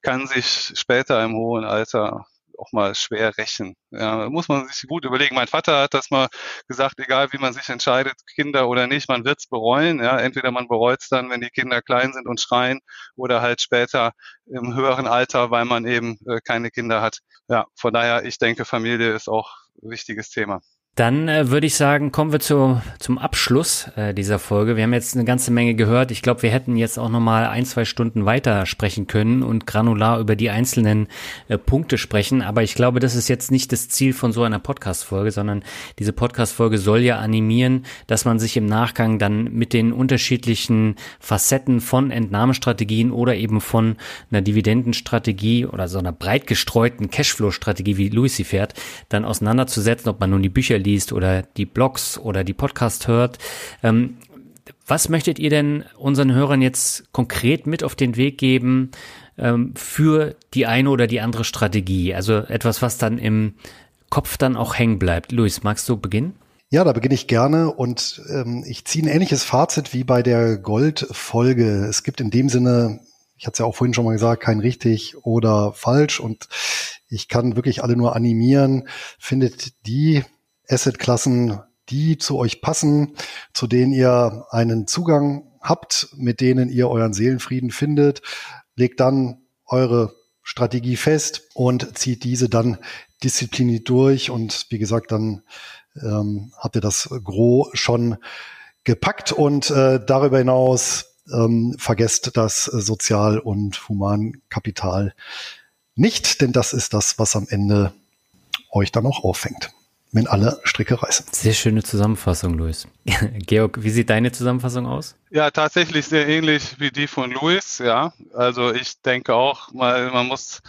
kann sich später im hohen Alter auch mal schwer rächen. Ja, muss man sich gut überlegen. Mein Vater hat das mal gesagt, egal wie man sich entscheidet, Kinder oder nicht, man wird es bereuen. Ja, entweder man bereut es dann, wenn die Kinder klein sind und schreien, oder halt später im höheren Alter, weil man eben äh, keine Kinder hat. Ja, von daher, ich denke, Familie ist auch ein wichtiges Thema. Dann äh, würde ich sagen, kommen wir zu, zum Abschluss äh, dieser Folge. Wir haben jetzt eine ganze Menge gehört. Ich glaube, wir hätten jetzt auch noch mal ein, zwei Stunden weiter sprechen können und granular über die einzelnen äh, Punkte sprechen. Aber ich glaube, das ist jetzt nicht das Ziel von so einer Podcast-Folge, sondern diese Podcast-Folge soll ja animieren, dass man sich im Nachgang dann mit den unterschiedlichen Facetten von Entnahmestrategien oder eben von einer Dividendenstrategie oder so einer breit gestreuten Cashflow-Strategie, wie Luis sie fährt, dann auseinanderzusetzen, ob man nun die Bücher liest oder die Blogs oder die Podcast hört. Ähm, was möchtet ihr denn unseren Hörern jetzt konkret mit auf den Weg geben ähm, für die eine oder die andere Strategie? Also etwas, was dann im Kopf dann auch hängen bleibt. Luis, magst du beginnen? Ja, da beginne ich gerne und ähm, ich ziehe ein ähnliches Fazit wie bei der Gold-Folge. Es gibt in dem Sinne, ich hatte es ja auch vorhin schon mal gesagt, kein richtig oder falsch und ich kann wirklich alle nur animieren. Findet die Assetklassen, die zu euch passen, zu denen ihr einen Zugang habt, mit denen ihr euren Seelenfrieden findet. Legt dann eure Strategie fest und zieht diese dann diszipliniert durch. Und wie gesagt, dann ähm, habt ihr das Gros schon gepackt und äh, darüber hinaus ähm, vergesst das Sozial- und Humankapital nicht, denn das ist das, was am Ende euch dann auch auffängt wenn alle Stricke reißen. Sehr schöne Zusammenfassung, Luis. Georg, wie sieht deine Zusammenfassung aus? Ja, tatsächlich sehr ähnlich wie die von Luis, ja. Also ich denke auch, mal, man muss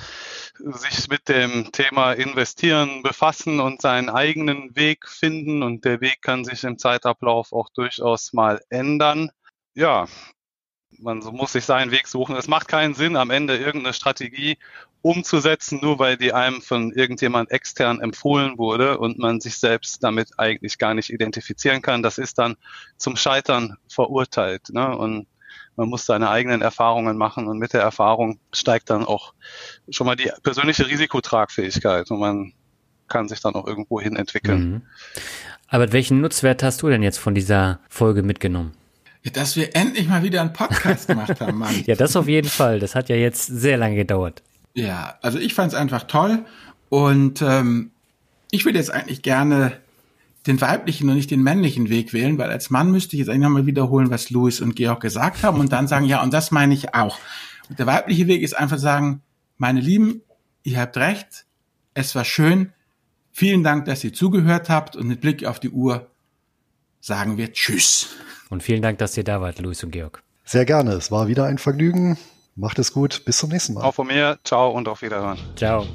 sich mit dem Thema Investieren befassen und seinen eigenen Weg finden und der Weg kann sich im Zeitablauf auch durchaus mal ändern. Ja, man muss sich seinen Weg suchen. Es macht keinen Sinn, am Ende irgendeine Strategie umzusetzen, nur weil die einem von irgendjemand extern empfohlen wurde und man sich selbst damit eigentlich gar nicht identifizieren kann. Das ist dann zum Scheitern verurteilt. Ne? Und man muss seine eigenen Erfahrungen machen und mit der Erfahrung steigt dann auch schon mal die persönliche Risikotragfähigkeit und man kann sich dann auch irgendwo hin entwickeln. Mhm. Aber welchen Nutzwert hast du denn jetzt von dieser Folge mitgenommen? dass wir endlich mal wieder einen Podcast gemacht haben, Mann. ja, das auf jeden Fall. Das hat ja jetzt sehr lange gedauert. Ja, also ich fand es einfach toll und ähm, ich würde jetzt eigentlich gerne den weiblichen und nicht den männlichen Weg wählen, weil als Mann müsste ich jetzt eigentlich nochmal wiederholen, was Louis und Georg gesagt haben und dann sagen, ja, und das meine ich auch. Und der weibliche Weg ist einfach sagen, meine Lieben, ihr habt recht, es war schön, vielen Dank, dass ihr zugehört habt und mit Blick auf die Uhr sagen wir Tschüss. Und vielen Dank, dass ihr da wart, Luis und Georg. Sehr gerne. Es war wieder ein Vergnügen. Macht es gut. Bis zum nächsten Mal. Auch von mir. Ciao und auf Wiederhören. Ciao.